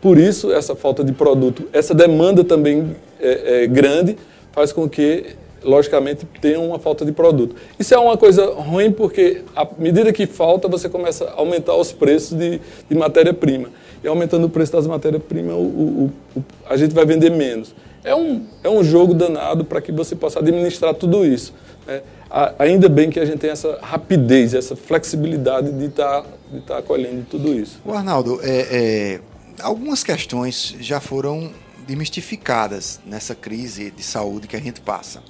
Por isso, essa falta de produto, essa demanda também é, é grande, faz com que, logicamente, tenha uma falta de produto. Isso é uma coisa ruim porque, à medida que falta, você começa a aumentar os preços de, de matéria-prima e aumentando o preço das matérias-primas, a gente vai vender menos. É um, é um jogo danado para que você possa administrar tudo isso. Né? ainda bem que a gente tem essa rapidez, essa flexibilidade de estar tá, de tá acolhendo tudo isso. O Arnaldo, é, é, algumas questões já foram demistificadas nessa crise de saúde que a gente passa.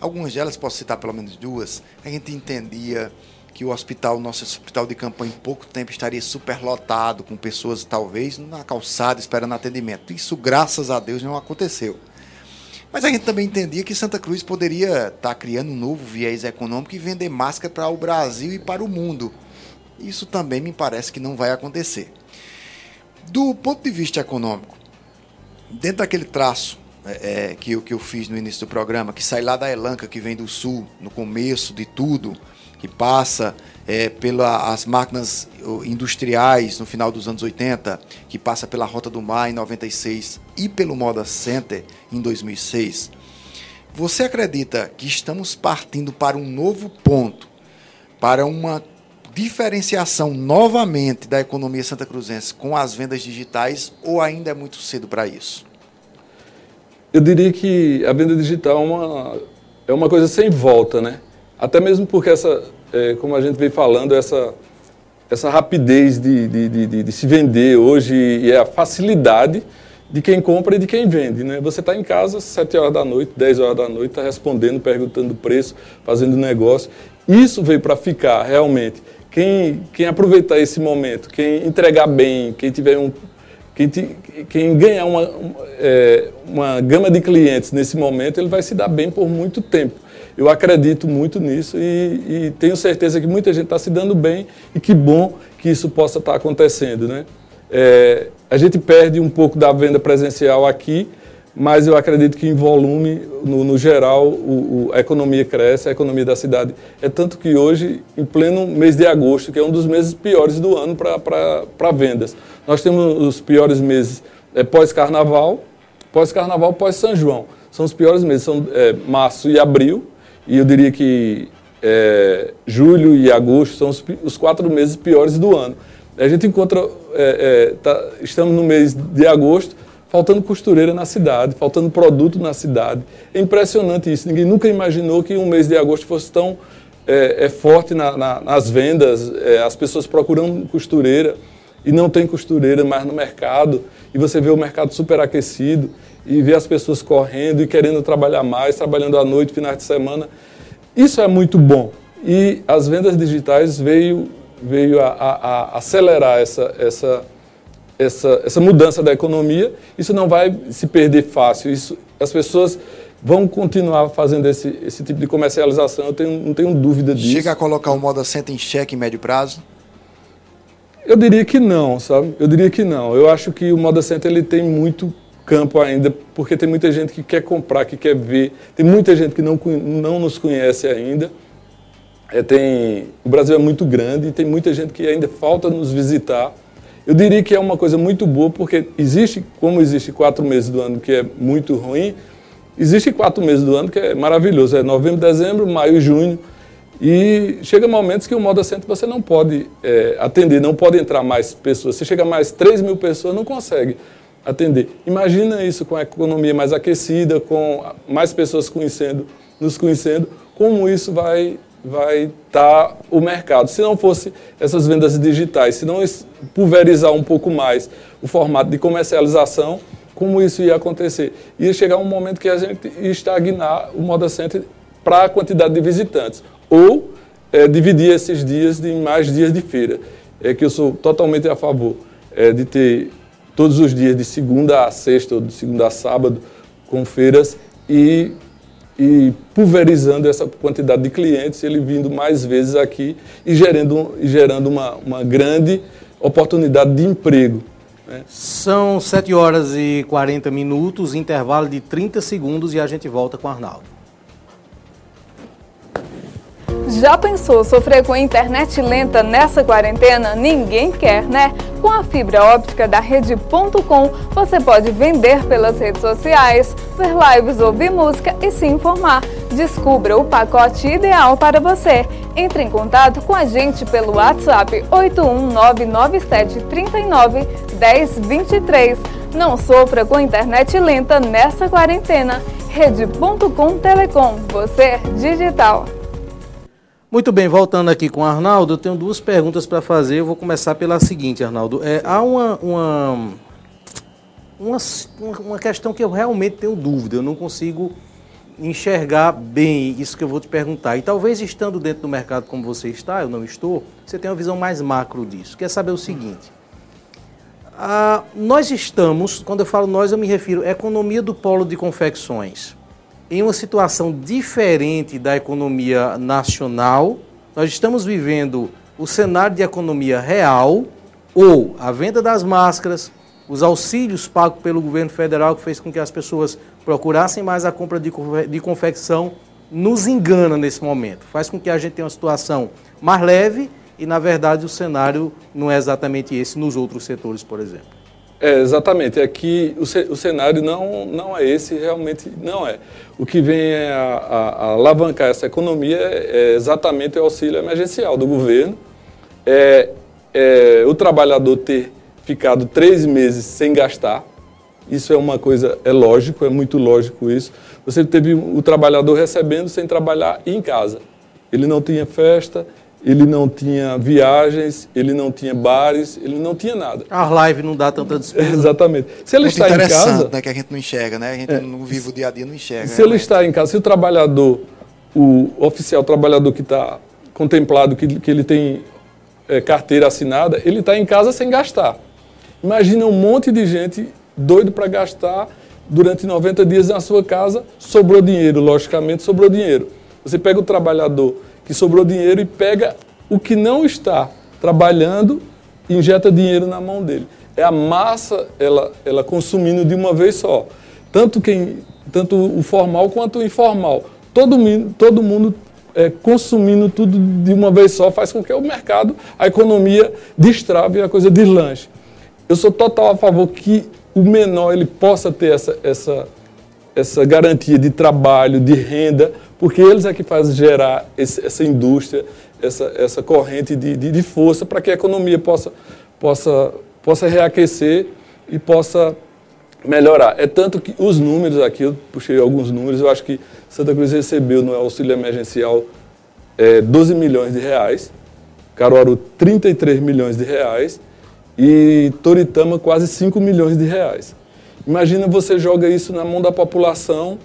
Algumas delas, posso citar pelo menos duas, a gente entendia que o hospital, nosso hospital de campanha, em pouco tempo estaria superlotado, com pessoas talvez na calçada esperando atendimento. Isso, graças a Deus, não aconteceu. Mas a gente também entendia que Santa Cruz poderia estar criando um novo viés econômico e vender máscara para o Brasil e para o mundo. Isso também me parece que não vai acontecer. Do ponto de vista econômico, dentro daquele traço é, é que, eu, que eu fiz no início do programa, que sai lá da Elanca, que vem do sul, no começo de tudo, que passa é, pelas máquinas industriais no final dos anos 80, que passa pela Rota do Mar em 96 e pelo Moda Center em 2006. Você acredita que estamos partindo para um novo ponto, para uma diferenciação novamente da economia santa cruzense com as vendas digitais ou ainda é muito cedo para isso? Eu diria que a venda digital é uma, é uma coisa sem volta, né? Até mesmo porque essa, é, como a gente vem falando, essa, essa rapidez de, de, de, de se vender hoje e a facilidade de quem compra e de quem vende. Né? Você está em casa, 7 horas da noite, 10 horas da noite, está respondendo, perguntando o preço, fazendo negócio. Isso veio para ficar, realmente. Quem, quem aproveitar esse momento, quem entregar bem, quem tiver um. Quem, te, quem ganhar uma, é, uma gama de clientes nesse momento, ele vai se dar bem por muito tempo. Eu acredito muito nisso e, e tenho certeza que muita gente está se dando bem e que bom que isso possa estar tá acontecendo. Né? É, a gente perde um pouco da venda presencial aqui, mas eu acredito que em volume, no, no geral, o, o, a economia cresce, a economia da cidade. É tanto que hoje, em pleno mês de agosto, que é um dos meses piores do ano para vendas, nós temos os piores meses é, pós-carnaval, pós-carnaval, pós-São João. São os piores meses, são é, março e abril, e eu diria que é, julho e agosto são os, os, quatro meses piores do ano. A gente encontra, é, é, tá, estamos no mês de agosto, faltando costureira na cidade, faltando produto na cidade. É impressionante isso. Ninguém nunca imaginou que um mês de agosto fosse tão é, é forte na, na, nas vendas, é, as pessoas procurando costureira e não tem costureira mais no mercado, e você vê o mercado superaquecido e vê as pessoas correndo e querendo trabalhar mais, trabalhando à noite, finais de semana. Isso é muito bom. E as vendas digitais veio, veio a, a, a acelerar essa, essa, essa, essa mudança da economia. Isso não vai se perder fácil. Isso, as pessoas vão continuar fazendo esse, esse tipo de comercialização, eu tenho, não tenho dúvida disso. Chega a colocar o Moda Center em xeque em médio prazo? Eu diria que não, sabe? Eu diria que não. Eu acho que o Moda Center ele tem muito campo ainda, porque tem muita gente que quer comprar, que quer ver, tem muita gente que não, não nos conhece ainda. É, tem, o Brasil é muito grande e tem muita gente que ainda falta nos visitar. Eu diria que é uma coisa muito boa, porque existe, como existe quatro meses do ano que é muito ruim, existe quatro meses do ano que é maravilhoso. É novembro, dezembro, maio junho. E chega momentos que o modo assento você não pode é, atender, não pode entrar mais pessoas. Se chega mais 3 mil pessoas, não consegue atender. Imagina isso com a economia mais aquecida, com mais pessoas conhecendo, nos conhecendo, como isso vai vai estar tá o mercado. Se não fosse essas vendas digitais, se não pulverizar um pouco mais o formato de comercialização, como isso ia acontecer? Ia chegar um momento que a gente ia estagnar o Moda Center para a quantidade de visitantes. Ou é, dividir esses dias em mais dias de feira. É que eu sou totalmente a favor é, de ter todos os dias, de segunda a sexta ou de segunda a sábado, com feiras e, e pulverizando essa quantidade de clientes, ele vindo mais vezes aqui e gerando, e gerando uma, uma grande oportunidade de emprego. Né? São 7 horas e 40 minutos, intervalo de 30 segundos e a gente volta com o Arnaldo. Já pensou sofrer com internet lenta nessa quarentena? Ninguém quer, né? Com a fibra óptica da Rede.com, você pode vender pelas redes sociais, ver lives, ouvir música e se informar. Descubra o pacote ideal para você. Entre em contato com a gente pelo WhatsApp 81997391023. Não sofra com internet lenta nessa quarentena. Rede.com Telecom, você digital. Muito bem, voltando aqui com o Arnaldo, eu tenho duas perguntas para fazer. Eu vou começar pela seguinte, Arnaldo. É, há uma, uma, uma, uma questão que eu realmente tenho dúvida, eu não consigo enxergar bem isso que eu vou te perguntar. E talvez estando dentro do mercado como você está, eu não estou, você tem uma visão mais macro disso. Quer saber o seguinte? Ah, nós estamos, quando eu falo nós, eu me refiro à economia do polo de confecções em uma situação diferente da economia nacional. Nós estamos vivendo o cenário de economia real ou a venda das máscaras, os auxílios pagos pelo governo federal que fez com que as pessoas procurassem mais a compra de, de confecção nos engana nesse momento, faz com que a gente tenha uma situação mais leve e, na verdade, o cenário não é exatamente esse nos outros setores, por exemplo. É, exatamente. Aqui o, o cenário não, não é esse, realmente não é. O que vem a, a, a alavancar essa economia é, é exatamente o auxílio emergencial do governo. É, é, o trabalhador ter ficado três meses sem gastar, isso é uma coisa, é lógico, é muito lógico isso. Você teve o trabalhador recebendo sem trabalhar em casa. Ele não tinha festa, ele não tinha viagens, ele não tinha bares, ele não tinha nada. A live não dá tanta despesa. Exatamente. Se ele Muito está em casa, né, que a gente não enxerga, né? A gente É. não vive o dia a dia, não enxerga. se ele está em casa, se o trabalhador, o oficial trabalhador que está contemplado, que, que ele tem é, carteira assinada, ele está em casa sem gastar. Imagina um monte de gente doido para gastar durante 90 dias na sua casa, sobrou dinheiro, logicamente sobrou dinheiro. Você pega o trabalhador que sobrou dinheiro e pega o que não está trabalhando e injeta dinheiro na mão dele. É a massa ela, ela consumindo de uma vez só. Tanto, quem, tanto o formal quanto o informal. Todo, todo mundo é, consumindo tudo de uma vez só faz com que o mercado, a economia destrave e a coisa deslanche. Eu sou total a favor que o menor ele possa ter essa, essa, essa garantia de trabalho, de renda, porque eles é que fazem gerar esse- essa indústria, essa, essa corrente de, de, de força para que a economia possa, possa, possa reaquecer e possa melhorar. É tanto que os números aqui, eu puxei alguns números, eu acho que Santa Cruz recebeu no auxílio emergencial é, 12 milhões de reais, Caruaru 33 milhões de reais e Toritama quase 5 milhões de reais. Imagina você joga isso na mão da população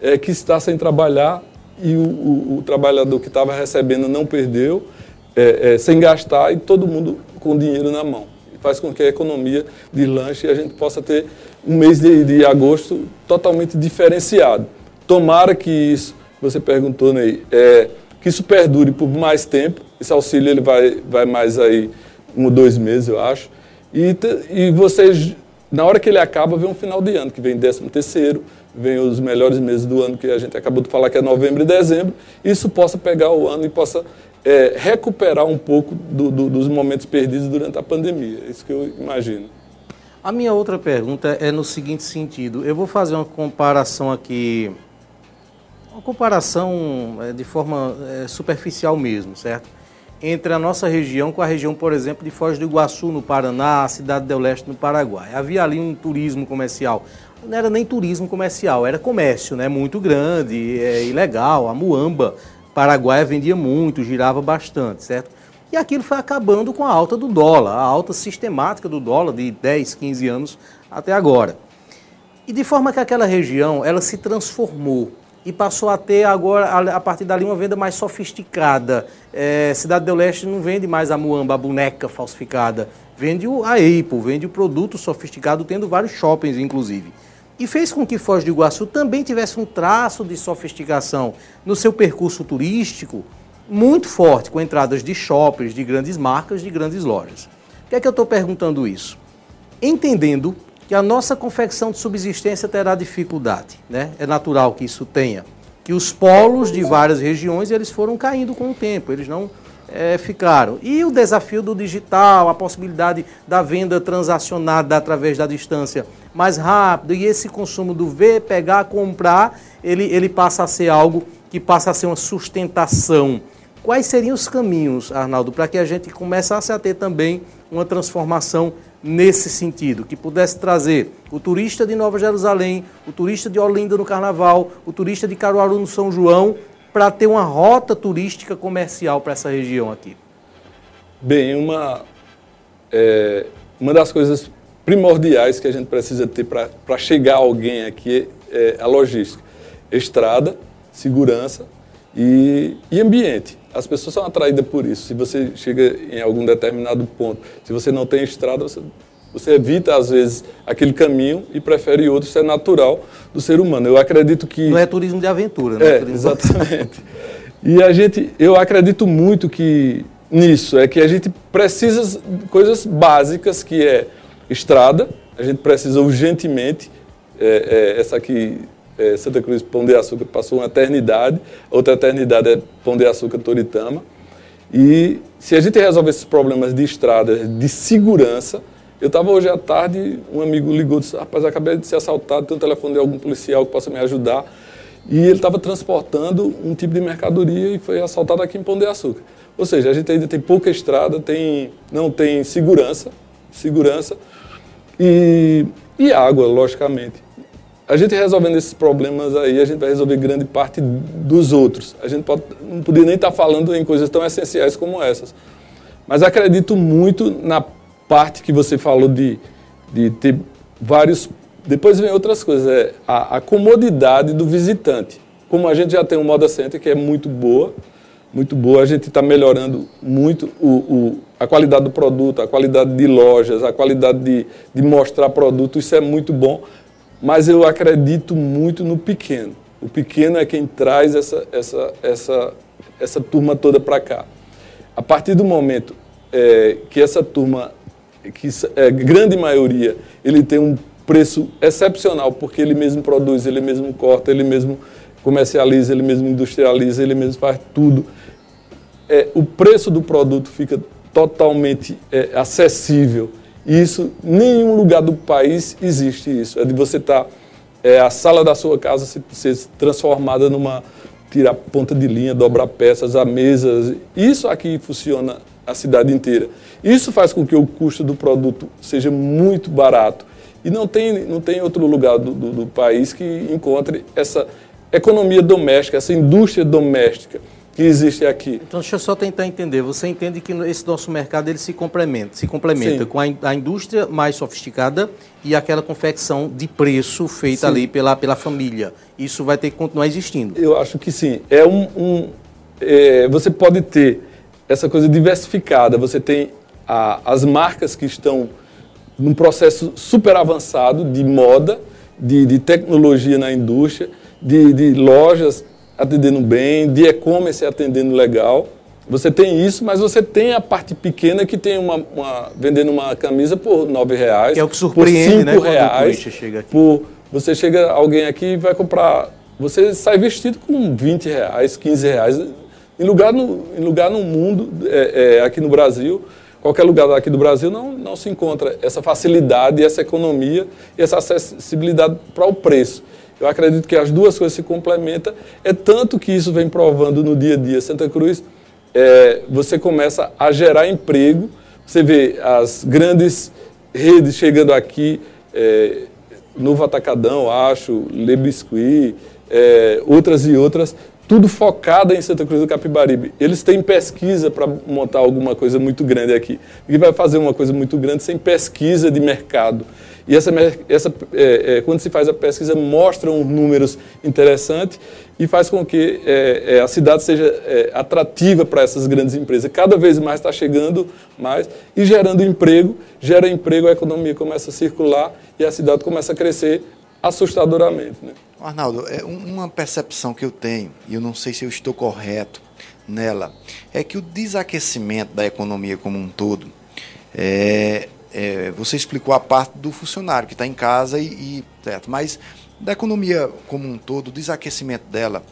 é, que está sem trabalhar e o, o- o trabalhador que estava recebendo não perdeu, é, é, sem gastar e todo mundo com dinheiro na mão. Faz com que a economia deslanche e a gente possa ter um mês de, de agosto totalmente diferenciado. Tomara que isso, você perguntou, Ney, é, que isso perdure por mais tempo. Esse auxílio ele vai, vai mais aí um ou dois meses, eu acho. E, e vocês, na hora que ele acaba, vem um final de ano, que vem 13 terceiro, vem os melhores meses do ano, que a gente acabou de falar que é novembro e dezembro. Isso possa pegar o ano e possa é, recuperar um pouco do- do- dos momentos perdidos durante a pandemia. É isso que eu imagino. A minha outra pergunta é no seguinte sentido. Eu vou fazer uma comparação aqui, uma comparação eh, de forma eh, superficial mesmo, certo? Entre a nossa região com a região, por exemplo, de Foz do Iguaçu, no Paraná, a cidade del Leste, no Paraguai. Havia ali um turismo comercial. Não era nem turismo comercial, era comércio, né? Muito grande, é, e legal. A Muamba, Paraguai, vendia muito, girava bastante, certo? E aquilo foi acabando com a alta do dólar, a alta sistemática do dólar de 10, 15 anos até agora. E de forma que aquela região ela se transformou e passou a ter agora, a partir dali, uma venda mais sofisticada. É, Cidade do Leste não vende mais a muamba, a boneca falsificada. Vende a Apple, vende o produto sofisticado, tendo vários shoppings, inclusive. E fez com que Foz do Iguaçu também tivesse um traço de sofisticação no seu percurso turístico muito forte, com entradas de shoppings, de grandes marcas, de grandes lojas. Por que é que eu estou perguntando isso? entendendo que a nossa confecção de subsistência terá dificuldade, né? É natural que isso tenha, que os polos de várias regiões eles foram caindo com o tempo, eles não eh, ficaram. E o desafio do digital, a possibilidade da venda transacionada através da distância mais rápido e esse consumo do ver, pegar, comprar, ele, ele passa a ser algo que passa a ser uma sustentação. Quais seriam os caminhos, Arnaldo, para que a gente começasse a ter também uma transformação nesse sentido, que pudesse trazer o turista de Nova Jerusalém, o turista de Olinda no Carnaval, o turista de Caruaru no São João, para ter uma rota turística comercial para essa região aqui? Bem, uma, é, uma das coisas primordiais que a gente precisa ter para chegar alguém aqui é a logística. Estrada, segurança e, e ambiente. As pessoas são atraídas por isso. Se você chega em algum determinado ponto, se você não tem estrada, você, você evita, às vezes, aquele caminho e prefere outro. Isso é natural do ser humano. Eu acredito que... Não é turismo de aventura, né? É, turismo exatamente. E a gente, eu acredito muito que nisso é que a gente precisa de coisas básicas que é estrada. A gente precisa urgentemente é, é, essa aqui é, Santa Cruz Pão de Açúcar passou uma eternidade, outra eternidade é Pão de Açúcar Toritama. E se a gente resolver esses problemas de estrada, de segurança, eu estava hoje à tarde, um amigo ligou e disse, rapaz, acabei de ser assaltado, tem um telefone de algum policial que possa me ajudar. E ele estava transportando um tipo de mercadoria e foi assaltado aqui em Pão de Açúcar. Ou seja, a gente ainda tem pouca estrada, tem, não tem segurança, segurança e, e água, logicamente. A gente resolvendo esses problemas aí, a gente vai resolver grande parte dos outros. A gente pode, não podia nem estar falando em coisas tão essenciais como essas. Mas acredito muito na parte que você falou de, de ter vários. Depois vem outras coisas, é a, a comodidade do visitante. Como a gente já tem um Moda Center que é muito boa, muito boa, a gente está melhorando muito o, o, a qualidade do produto, a qualidade de lojas, a qualidade de, de mostrar produto, isso é muito bom mas eu acredito muito no pequeno. O pequeno é quem traz essa, essa, essa, essa turma toda para cá. A partir do momento é, que essa turma, que é, grande maioria, ele tem um preço excepcional, porque ele mesmo produz, ele mesmo corta, ele mesmo comercializa, ele mesmo industrializa, ele mesmo faz tudo. É, o preço do produto fica totalmente é, acessível isso, nenhum lugar do país existe isso. É de você estar, tá, é, a sala da sua casa ser, transformada numa, tirar ponta de linha, dobrar peças, a mesas. Isso aqui funciona a cidade inteira. Isso faz com que o custo do produto seja muito barato. E não tem, não tem outro lugar do, do, do país que encontre essa economia doméstica, essa indústria doméstica que existe aqui. Então, deixa eu só tentar entender. Você entende que esse nosso mercado ele se complementa, se complementa com a, a, indústria mais sofisticada e aquela confecção de preço feita sim. ali pela, pela família. Isso vai ter que continuar existindo. Eu acho que sim. É um, um é, você pode ter essa coisa diversificada. Você tem a, as marcas que estão num processo super avançado de moda, de, de tecnologia na indústria, de, de lojas atendendo bem, de e-commerce atendendo legal. Você tem isso, mas você tem a parte pequena que tem uma, uma vendendo uma camisa por nove reais, que é o que surpreende, por cinco né, reais. Chega por, você chega alguém aqui e vai comprar, você sai vestido com 20 reais, 15 reais. Em lugar no, em lugar no mundo, é, é, aqui no Brasil, qualquer lugar aqui do Brasil não, não se encontra essa facilidade, essa economia e essa acessibilidade para o preço. Eu acredito que as duas coisas se complementam. É tanto que isso vem provando no dia a dia. Santa Cruz, é, você começa a gerar emprego. Você vê as grandes redes chegando aqui, é, Novo Atacadão, acho, Le Biscuit, é, outras e outras, tudo focada em Santa Cruz do Capibaribe. Eles têm pesquisa para montar alguma coisa muito grande aqui. Ninguém vai fazer uma coisa muito grande sem pesquisa de mercado. E essa, essa, é, é, quando se faz a pesquisa, mostram números interessantes e faz com que é, é a cidade seja é, atrativa para essas grandes empresas. Cada vez mais está chegando mais e gerando emprego, gera emprego, a economia começa a circular e a cidade começa a crescer assustadoramente. Né? Arnaldo, é uma percepção que eu tenho, e eu não sei se eu estou correto nela, é que o desaquecimento da economia como um todo é, é, você explicou a parte do funcionário que está em casa e, e certo, mas da economia como um todo, o desaquecimento dela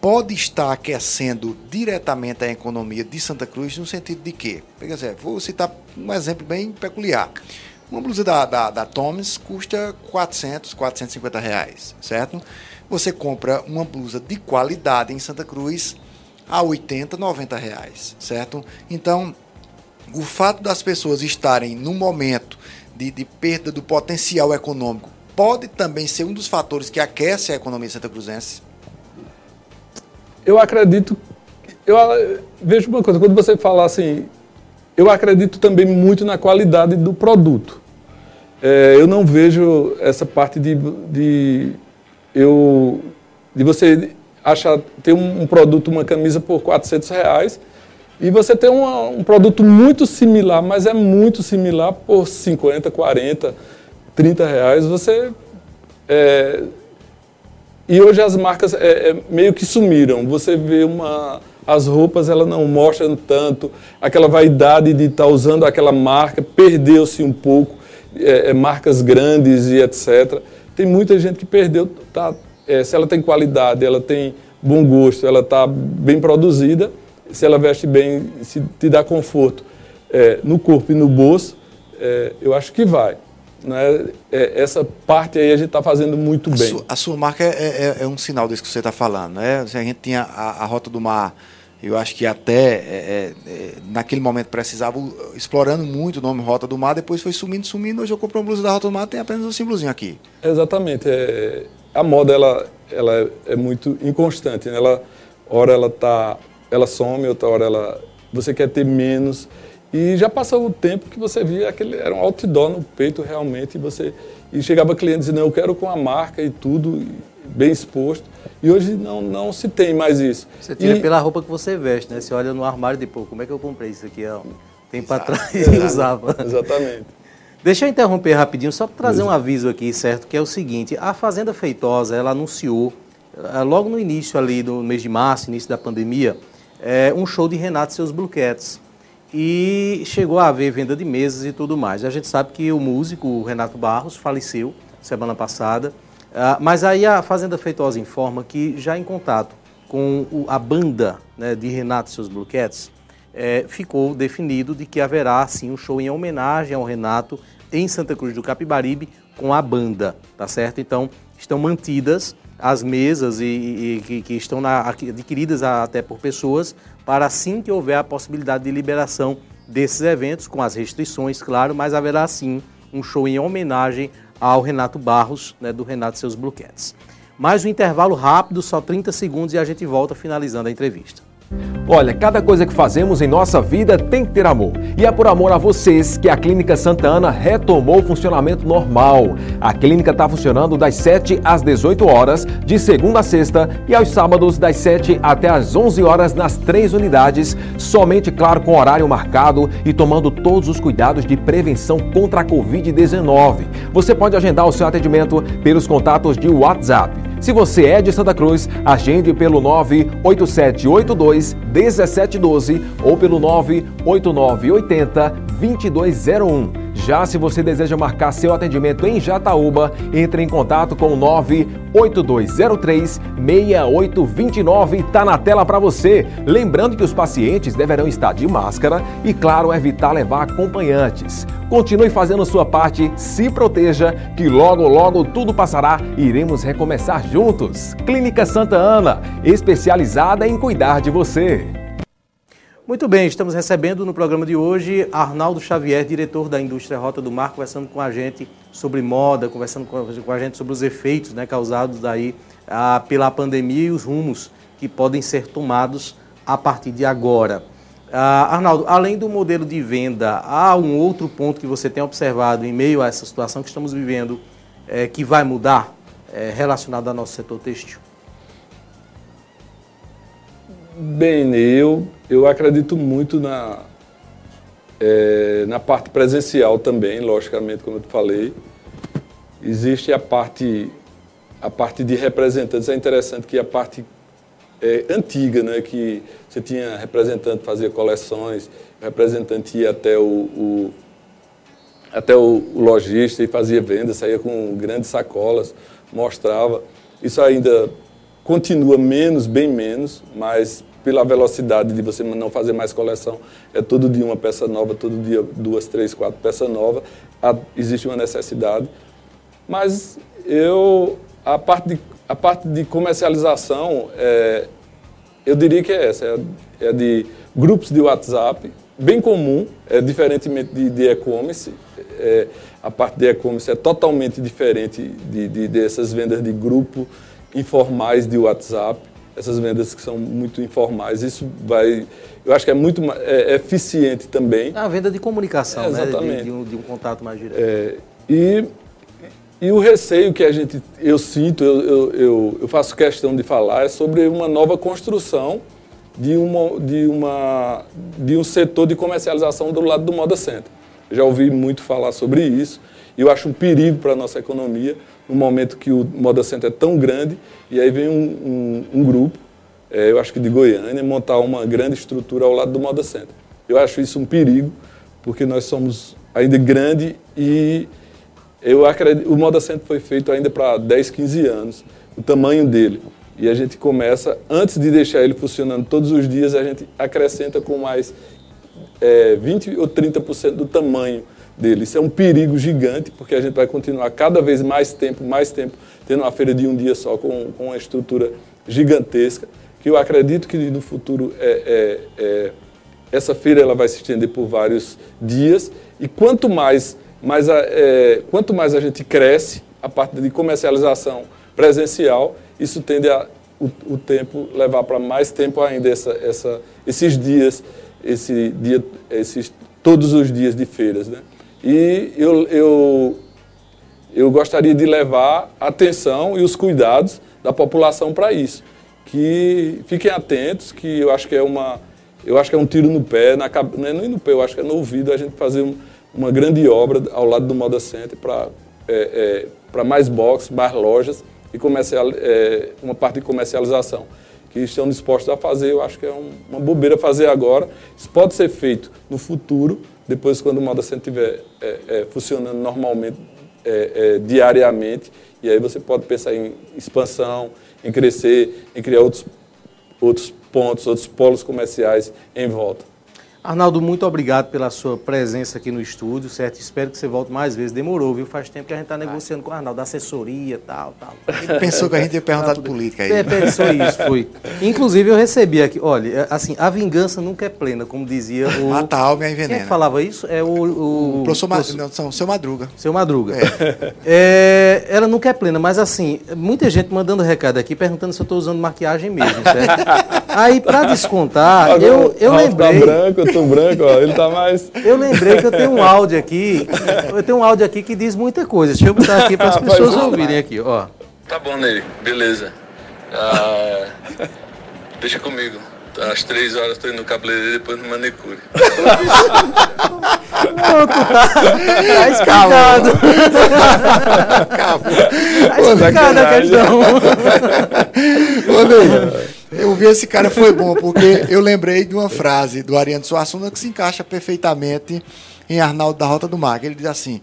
pode estar aquecendo diretamente a economia de Santa Cruz no sentido de por exemplo, vou citar um exemplo bem peculiar. Uma blusa da, da, da Toms custa 400, 450 reais, certo? Você compra uma blusa de qualidade em Santa Cruz a 80, 90 reais, certo? Então, o fato das pessoas estarem num momento de, de perda do potencial econômico pode também ser um dos fatores que aquece a economia santa cruzense? Eu acredito, eu vejo uma coisa, quando você fala assim, eu acredito também muito na qualidade do produto. É, eu não vejo essa parte de, de, eu, de você achar, ter um, um produto, uma camisa por 400 reais, e você tem um, um produto muito similar, mas é muito similar por 50, 40, 30 reais. Você. É, e hoje as marcas é, é, meio que sumiram. Você vê uma. As roupas ela não mostram tanto, aquela vaidade de estar tá usando aquela marca, perdeu-se um pouco, é, é, marcas grandes e etc. Tem muita gente que perdeu, está é, se ela tem qualidade, ela tem bom gosto, ela está bem produzida, se ela veste bem, se te dá conforto é, no corpo e no bolso, é, eu acho que vai. Né? É, essa parte aí a gente está fazendo muito bem. A sua, a sua marca é, é, é, um sinal disso que você está falando. Né? A gente tinha a, a Rota do Mar, eu acho que até é, é, naquele momento precisava, explorando muito o nome Rota do Mar, depois foi sumindo, sumindo. Hoje eu comprei uma blusa da Rota do Mar, tem apenas um símbolozinho aqui. Exatamente. a moda ela, ela é muito inconstante. Né? Ela, hora ela, tá, ela some, outra hora ela, você quer ter menos. E já passou o tempo que você via aquele era um outdoor no peito realmente e você e chegava cliente dizendo eu quero com a marca e tudo bem exposto. E hoje não, não se tem mais isso. Você tira e... pela roupa que você veste, né? Você olha no armário e pô, como é que eu comprei isso aqui há um tempo atrás e usava. Exatamente. Deixa eu interromper rapidinho, só para trazer um aviso aqui, certo? Que é o seguinte, a Fazenda Feitosa, ela anunciou, eh, logo no início ali do mês de março, início da pandemia, é, um show de Renato e seus Bluequets e chegou a haver venda de mesas e tudo mais. A gente sabe que o músico o Renato Barros faleceu semana passada, uh, mas aí a Fazenda Feitosa informa que já em contato com o, a banda né, de Renato e seus Cats, é, ficou definido de que haverá sim um show em homenagem ao Renato em Santa Cruz do Capibaribe com a banda, tá certo? Então estão mantidas as mesas e, e que, que, estão na, adquiridas até por pessoas para assim que houver a possibilidade de liberação desses eventos, com as restrições, claro, mas haverá sim um show em homenagem ao Renato Barros, né, do Renato e seus Blue Cats. Mais um intervalo rápido, só 30 segundos, e a gente volta finalizando a entrevista. Olha, cada coisa que fazemos em nossa vida tem que ter amor. E é por amor a vocês que a Clínica Santa Ana retomou o funcionamento normal. A clínica está funcionando das 7 às 18 horas, de segunda a sexta, e aos sábados das 7 até às 11 horas nas três unidades, somente, claro, com horário marcado e tomando todos os cuidados de prevenção contra a Covid-19. Você pode agendar o seu atendimento pelos contatos de WhatsApp se você é de Santa Cruz, agende pelo 98782 1712 ou pelo 98980 2201. Já se você deseja marcar seu atendimento em Jataúba, entre em contato com o 98203 6829, está na tela para você. Lembrando que os pacientes deverão estar de máscara e, claro, evitar levar acompanhantes. Continue fazendo sua parte, se proteja, que logo, logo tudo passará e iremos recomeçar juntos. Clínica Santa Ana, especializada em cuidar de você. Muito bem, estamos recebendo no programa de hoje Arnaldo Xavier, diretor da indústria Rota do Mar, conversando com a gente sobre moda, conversando com a gente sobre os efeitos né, causados daí ah, pela pandemia e os rumos que podem ser tomados a partir de agora. Ah, Arnaldo, além do modelo de venda, há um outro ponto que você tem observado em meio a essa situação que estamos vivendo é, que vai mudar é, relacionado ao nosso setor têxtil? Bem, eu, eu acredito muito na, é, na parte presencial também, logicamente, como eu te falei. Existe a parte, a parte de representantes. É interessante que a parte é, antiga, né, que você tinha representante fazia coleções, representante ia até o, o até o, o lojista e fazia vendas, saía com grandes sacolas, mostrava. Isso ainda continua menos, bem menos, mas pela velocidade de você não fazer mais coleção, é todo dia uma peça nova, todo dia duas, três, quatro peças novas, existe uma necessidade. Mas eu, a parte de, a parte de comercialização, é, eu diria que é essa, é, é de grupos de WhatsApp, bem comum, é diferentemente de e-commerce. É, a parte de e-commerce é totalmente diferente de, de, dessas vendas de grupo informais de WhatsApp, essas vendas que são muito informais. Isso vai, eu acho que é muito é, é eficiente também. É a venda de comunicação, é, exatamente. né? De, de, um, de, um, contato mais direto. É, e, e o receio que a gente, eu sinto, eu, eu, eu, eu faço questão de falar, é sobre uma nova construção de, uma, de, uma, de um setor de comercialização do lado do Moda Center. Já ouvi muito falar sobre isso e eu acho um perigo para a nossa economia no momento que o Moda Center é tão grande, e aí vem um, um, um grupo, é, eu acho que de Goiânia, montar uma grande estrutura ao lado do Moda Center. Eu acho isso um perigo, porque nós somos ainda grande e eu acredito, o Moda Center foi feito ainda para 10, 15 anos. o tamanho dele. E a gente começa, antes de deixar ele funcionando todos os dias, a gente acrescenta com mais é, 20 ou 30% do tamanho dele. Isso é um perigo gigante, porque a gente vai continuar cada vez mais tempo, mais tempo, tendo uma feira de um dia só com, com uma estrutura gigantesca, que eu acredito que no futuro é, é, é, essa feira ela vai se estender por vários dias, e quanto mais, mais a, é, quanto mais a gente cresce, a parte de comercialização presencial, isso tende a o, o tempo levar para mais tempo ainda essa, essa, esses dias, esse dia, esses todos os dias de feiras, né? E eu, eu, eu gostaria de levar a atenção e os cuidados da população para isso, que fiquem atentos, que eu acho que é uma eu acho que é um tiro no pé, na, não é nem no pé, eu acho que é no ouvido a gente fazer um, uma grande obra ao lado do Moda Center para é, é, mais boxes, mais lojas e comercial, é, uma parte de comercialização que estão dispostos a fazer. Eu acho que é um, uma bobeira fazer agora. Isso pode ser feito no futuro, depois quando o Moda Center estiver é, é, funcionando normalmente, é, é, diariamente, e aí você pode pensar em expansão, em crescer, em criar outros, outros pontos, outros polos comerciais em volta. Arnaldo, muito obrigado pela sua presença aqui no estúdio, certo? Espero que você volte mais vezes. Demorou, viu? Faz tempo que a gente está negociando com o Arnaldo, da assessoria tal, tal. Ele pensou que a gente ia perguntar de política aí. É, pensou isso, foi. Inclusive, eu recebi aqui, olha, é, assim, a vingança nunca é plena, como dizia o... Mata a alma e envenena. Quem é que falava isso? É o... O, o professor, Ma... não, são, seu Madruga. Seu Madruga. É. é. ela nunca é plena, mas assim, muita gente mandando recado aqui, perguntando se eu estou usando maquiagem mesmo, certo? Aí, para descontar, Agora, eu, eu Ralf lembrei... Tá branco, tô branco, ó, ele tá mais... Eu lembrei que eu tenho um áudio aqui, eu tenho um áudio aqui que diz muita coisa. Deixa eu botar aqui para as pessoas ouvirem aqui, ó. Tá bom, Ney, beleza. Ah, deixa comigo. Às três horas estou indo no cabeleireiro e depois no manicure. Não, tu tá, tá explicado. Acabou. Tá explicada a questão. Ô, Ney, eu vi esse cara foi bom, porque eu lembrei de uma frase do Ariano Suassuna que se encaixa perfeitamente em Arnaldo da Rota do Mar. Ele diz assim: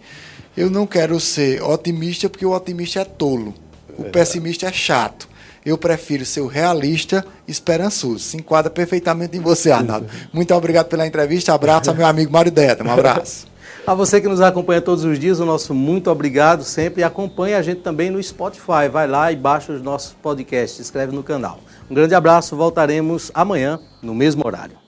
Eu não quero ser otimista porque o otimista é tolo, o pessimista é chato. Eu prefiro ser o realista esperançoso. Se enquadra perfeitamente em você, Arnaldo. Muito obrigado pela entrevista. Abraço ao meu amigo Mário Deta. Um abraço. A você que nos acompanha todos os dias, o nosso muito obrigado sempre. E acompanhe a gente também no Spotify. Vai lá e baixa os nossos podcasts, se inscreve no canal. Um grande abraço, voltaremos amanhã no mesmo horário.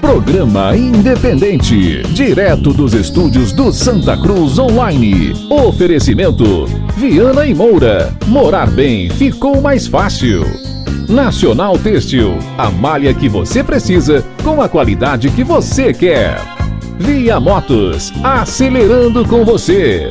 Programa Independente, direto dos estúdios do Santa Cruz Online. Oferecimento: Viana e Moura. Morar bem ficou mais fácil. Nacional Têxtil, a malha que você precisa com a qualidade que você quer. Via Motos, acelerando com você.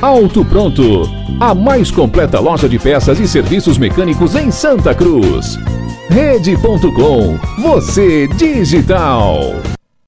Auto Pronto, a mais completa loja de peças e serviços mecânicos em Santa Cruz. Rede.com, você digital.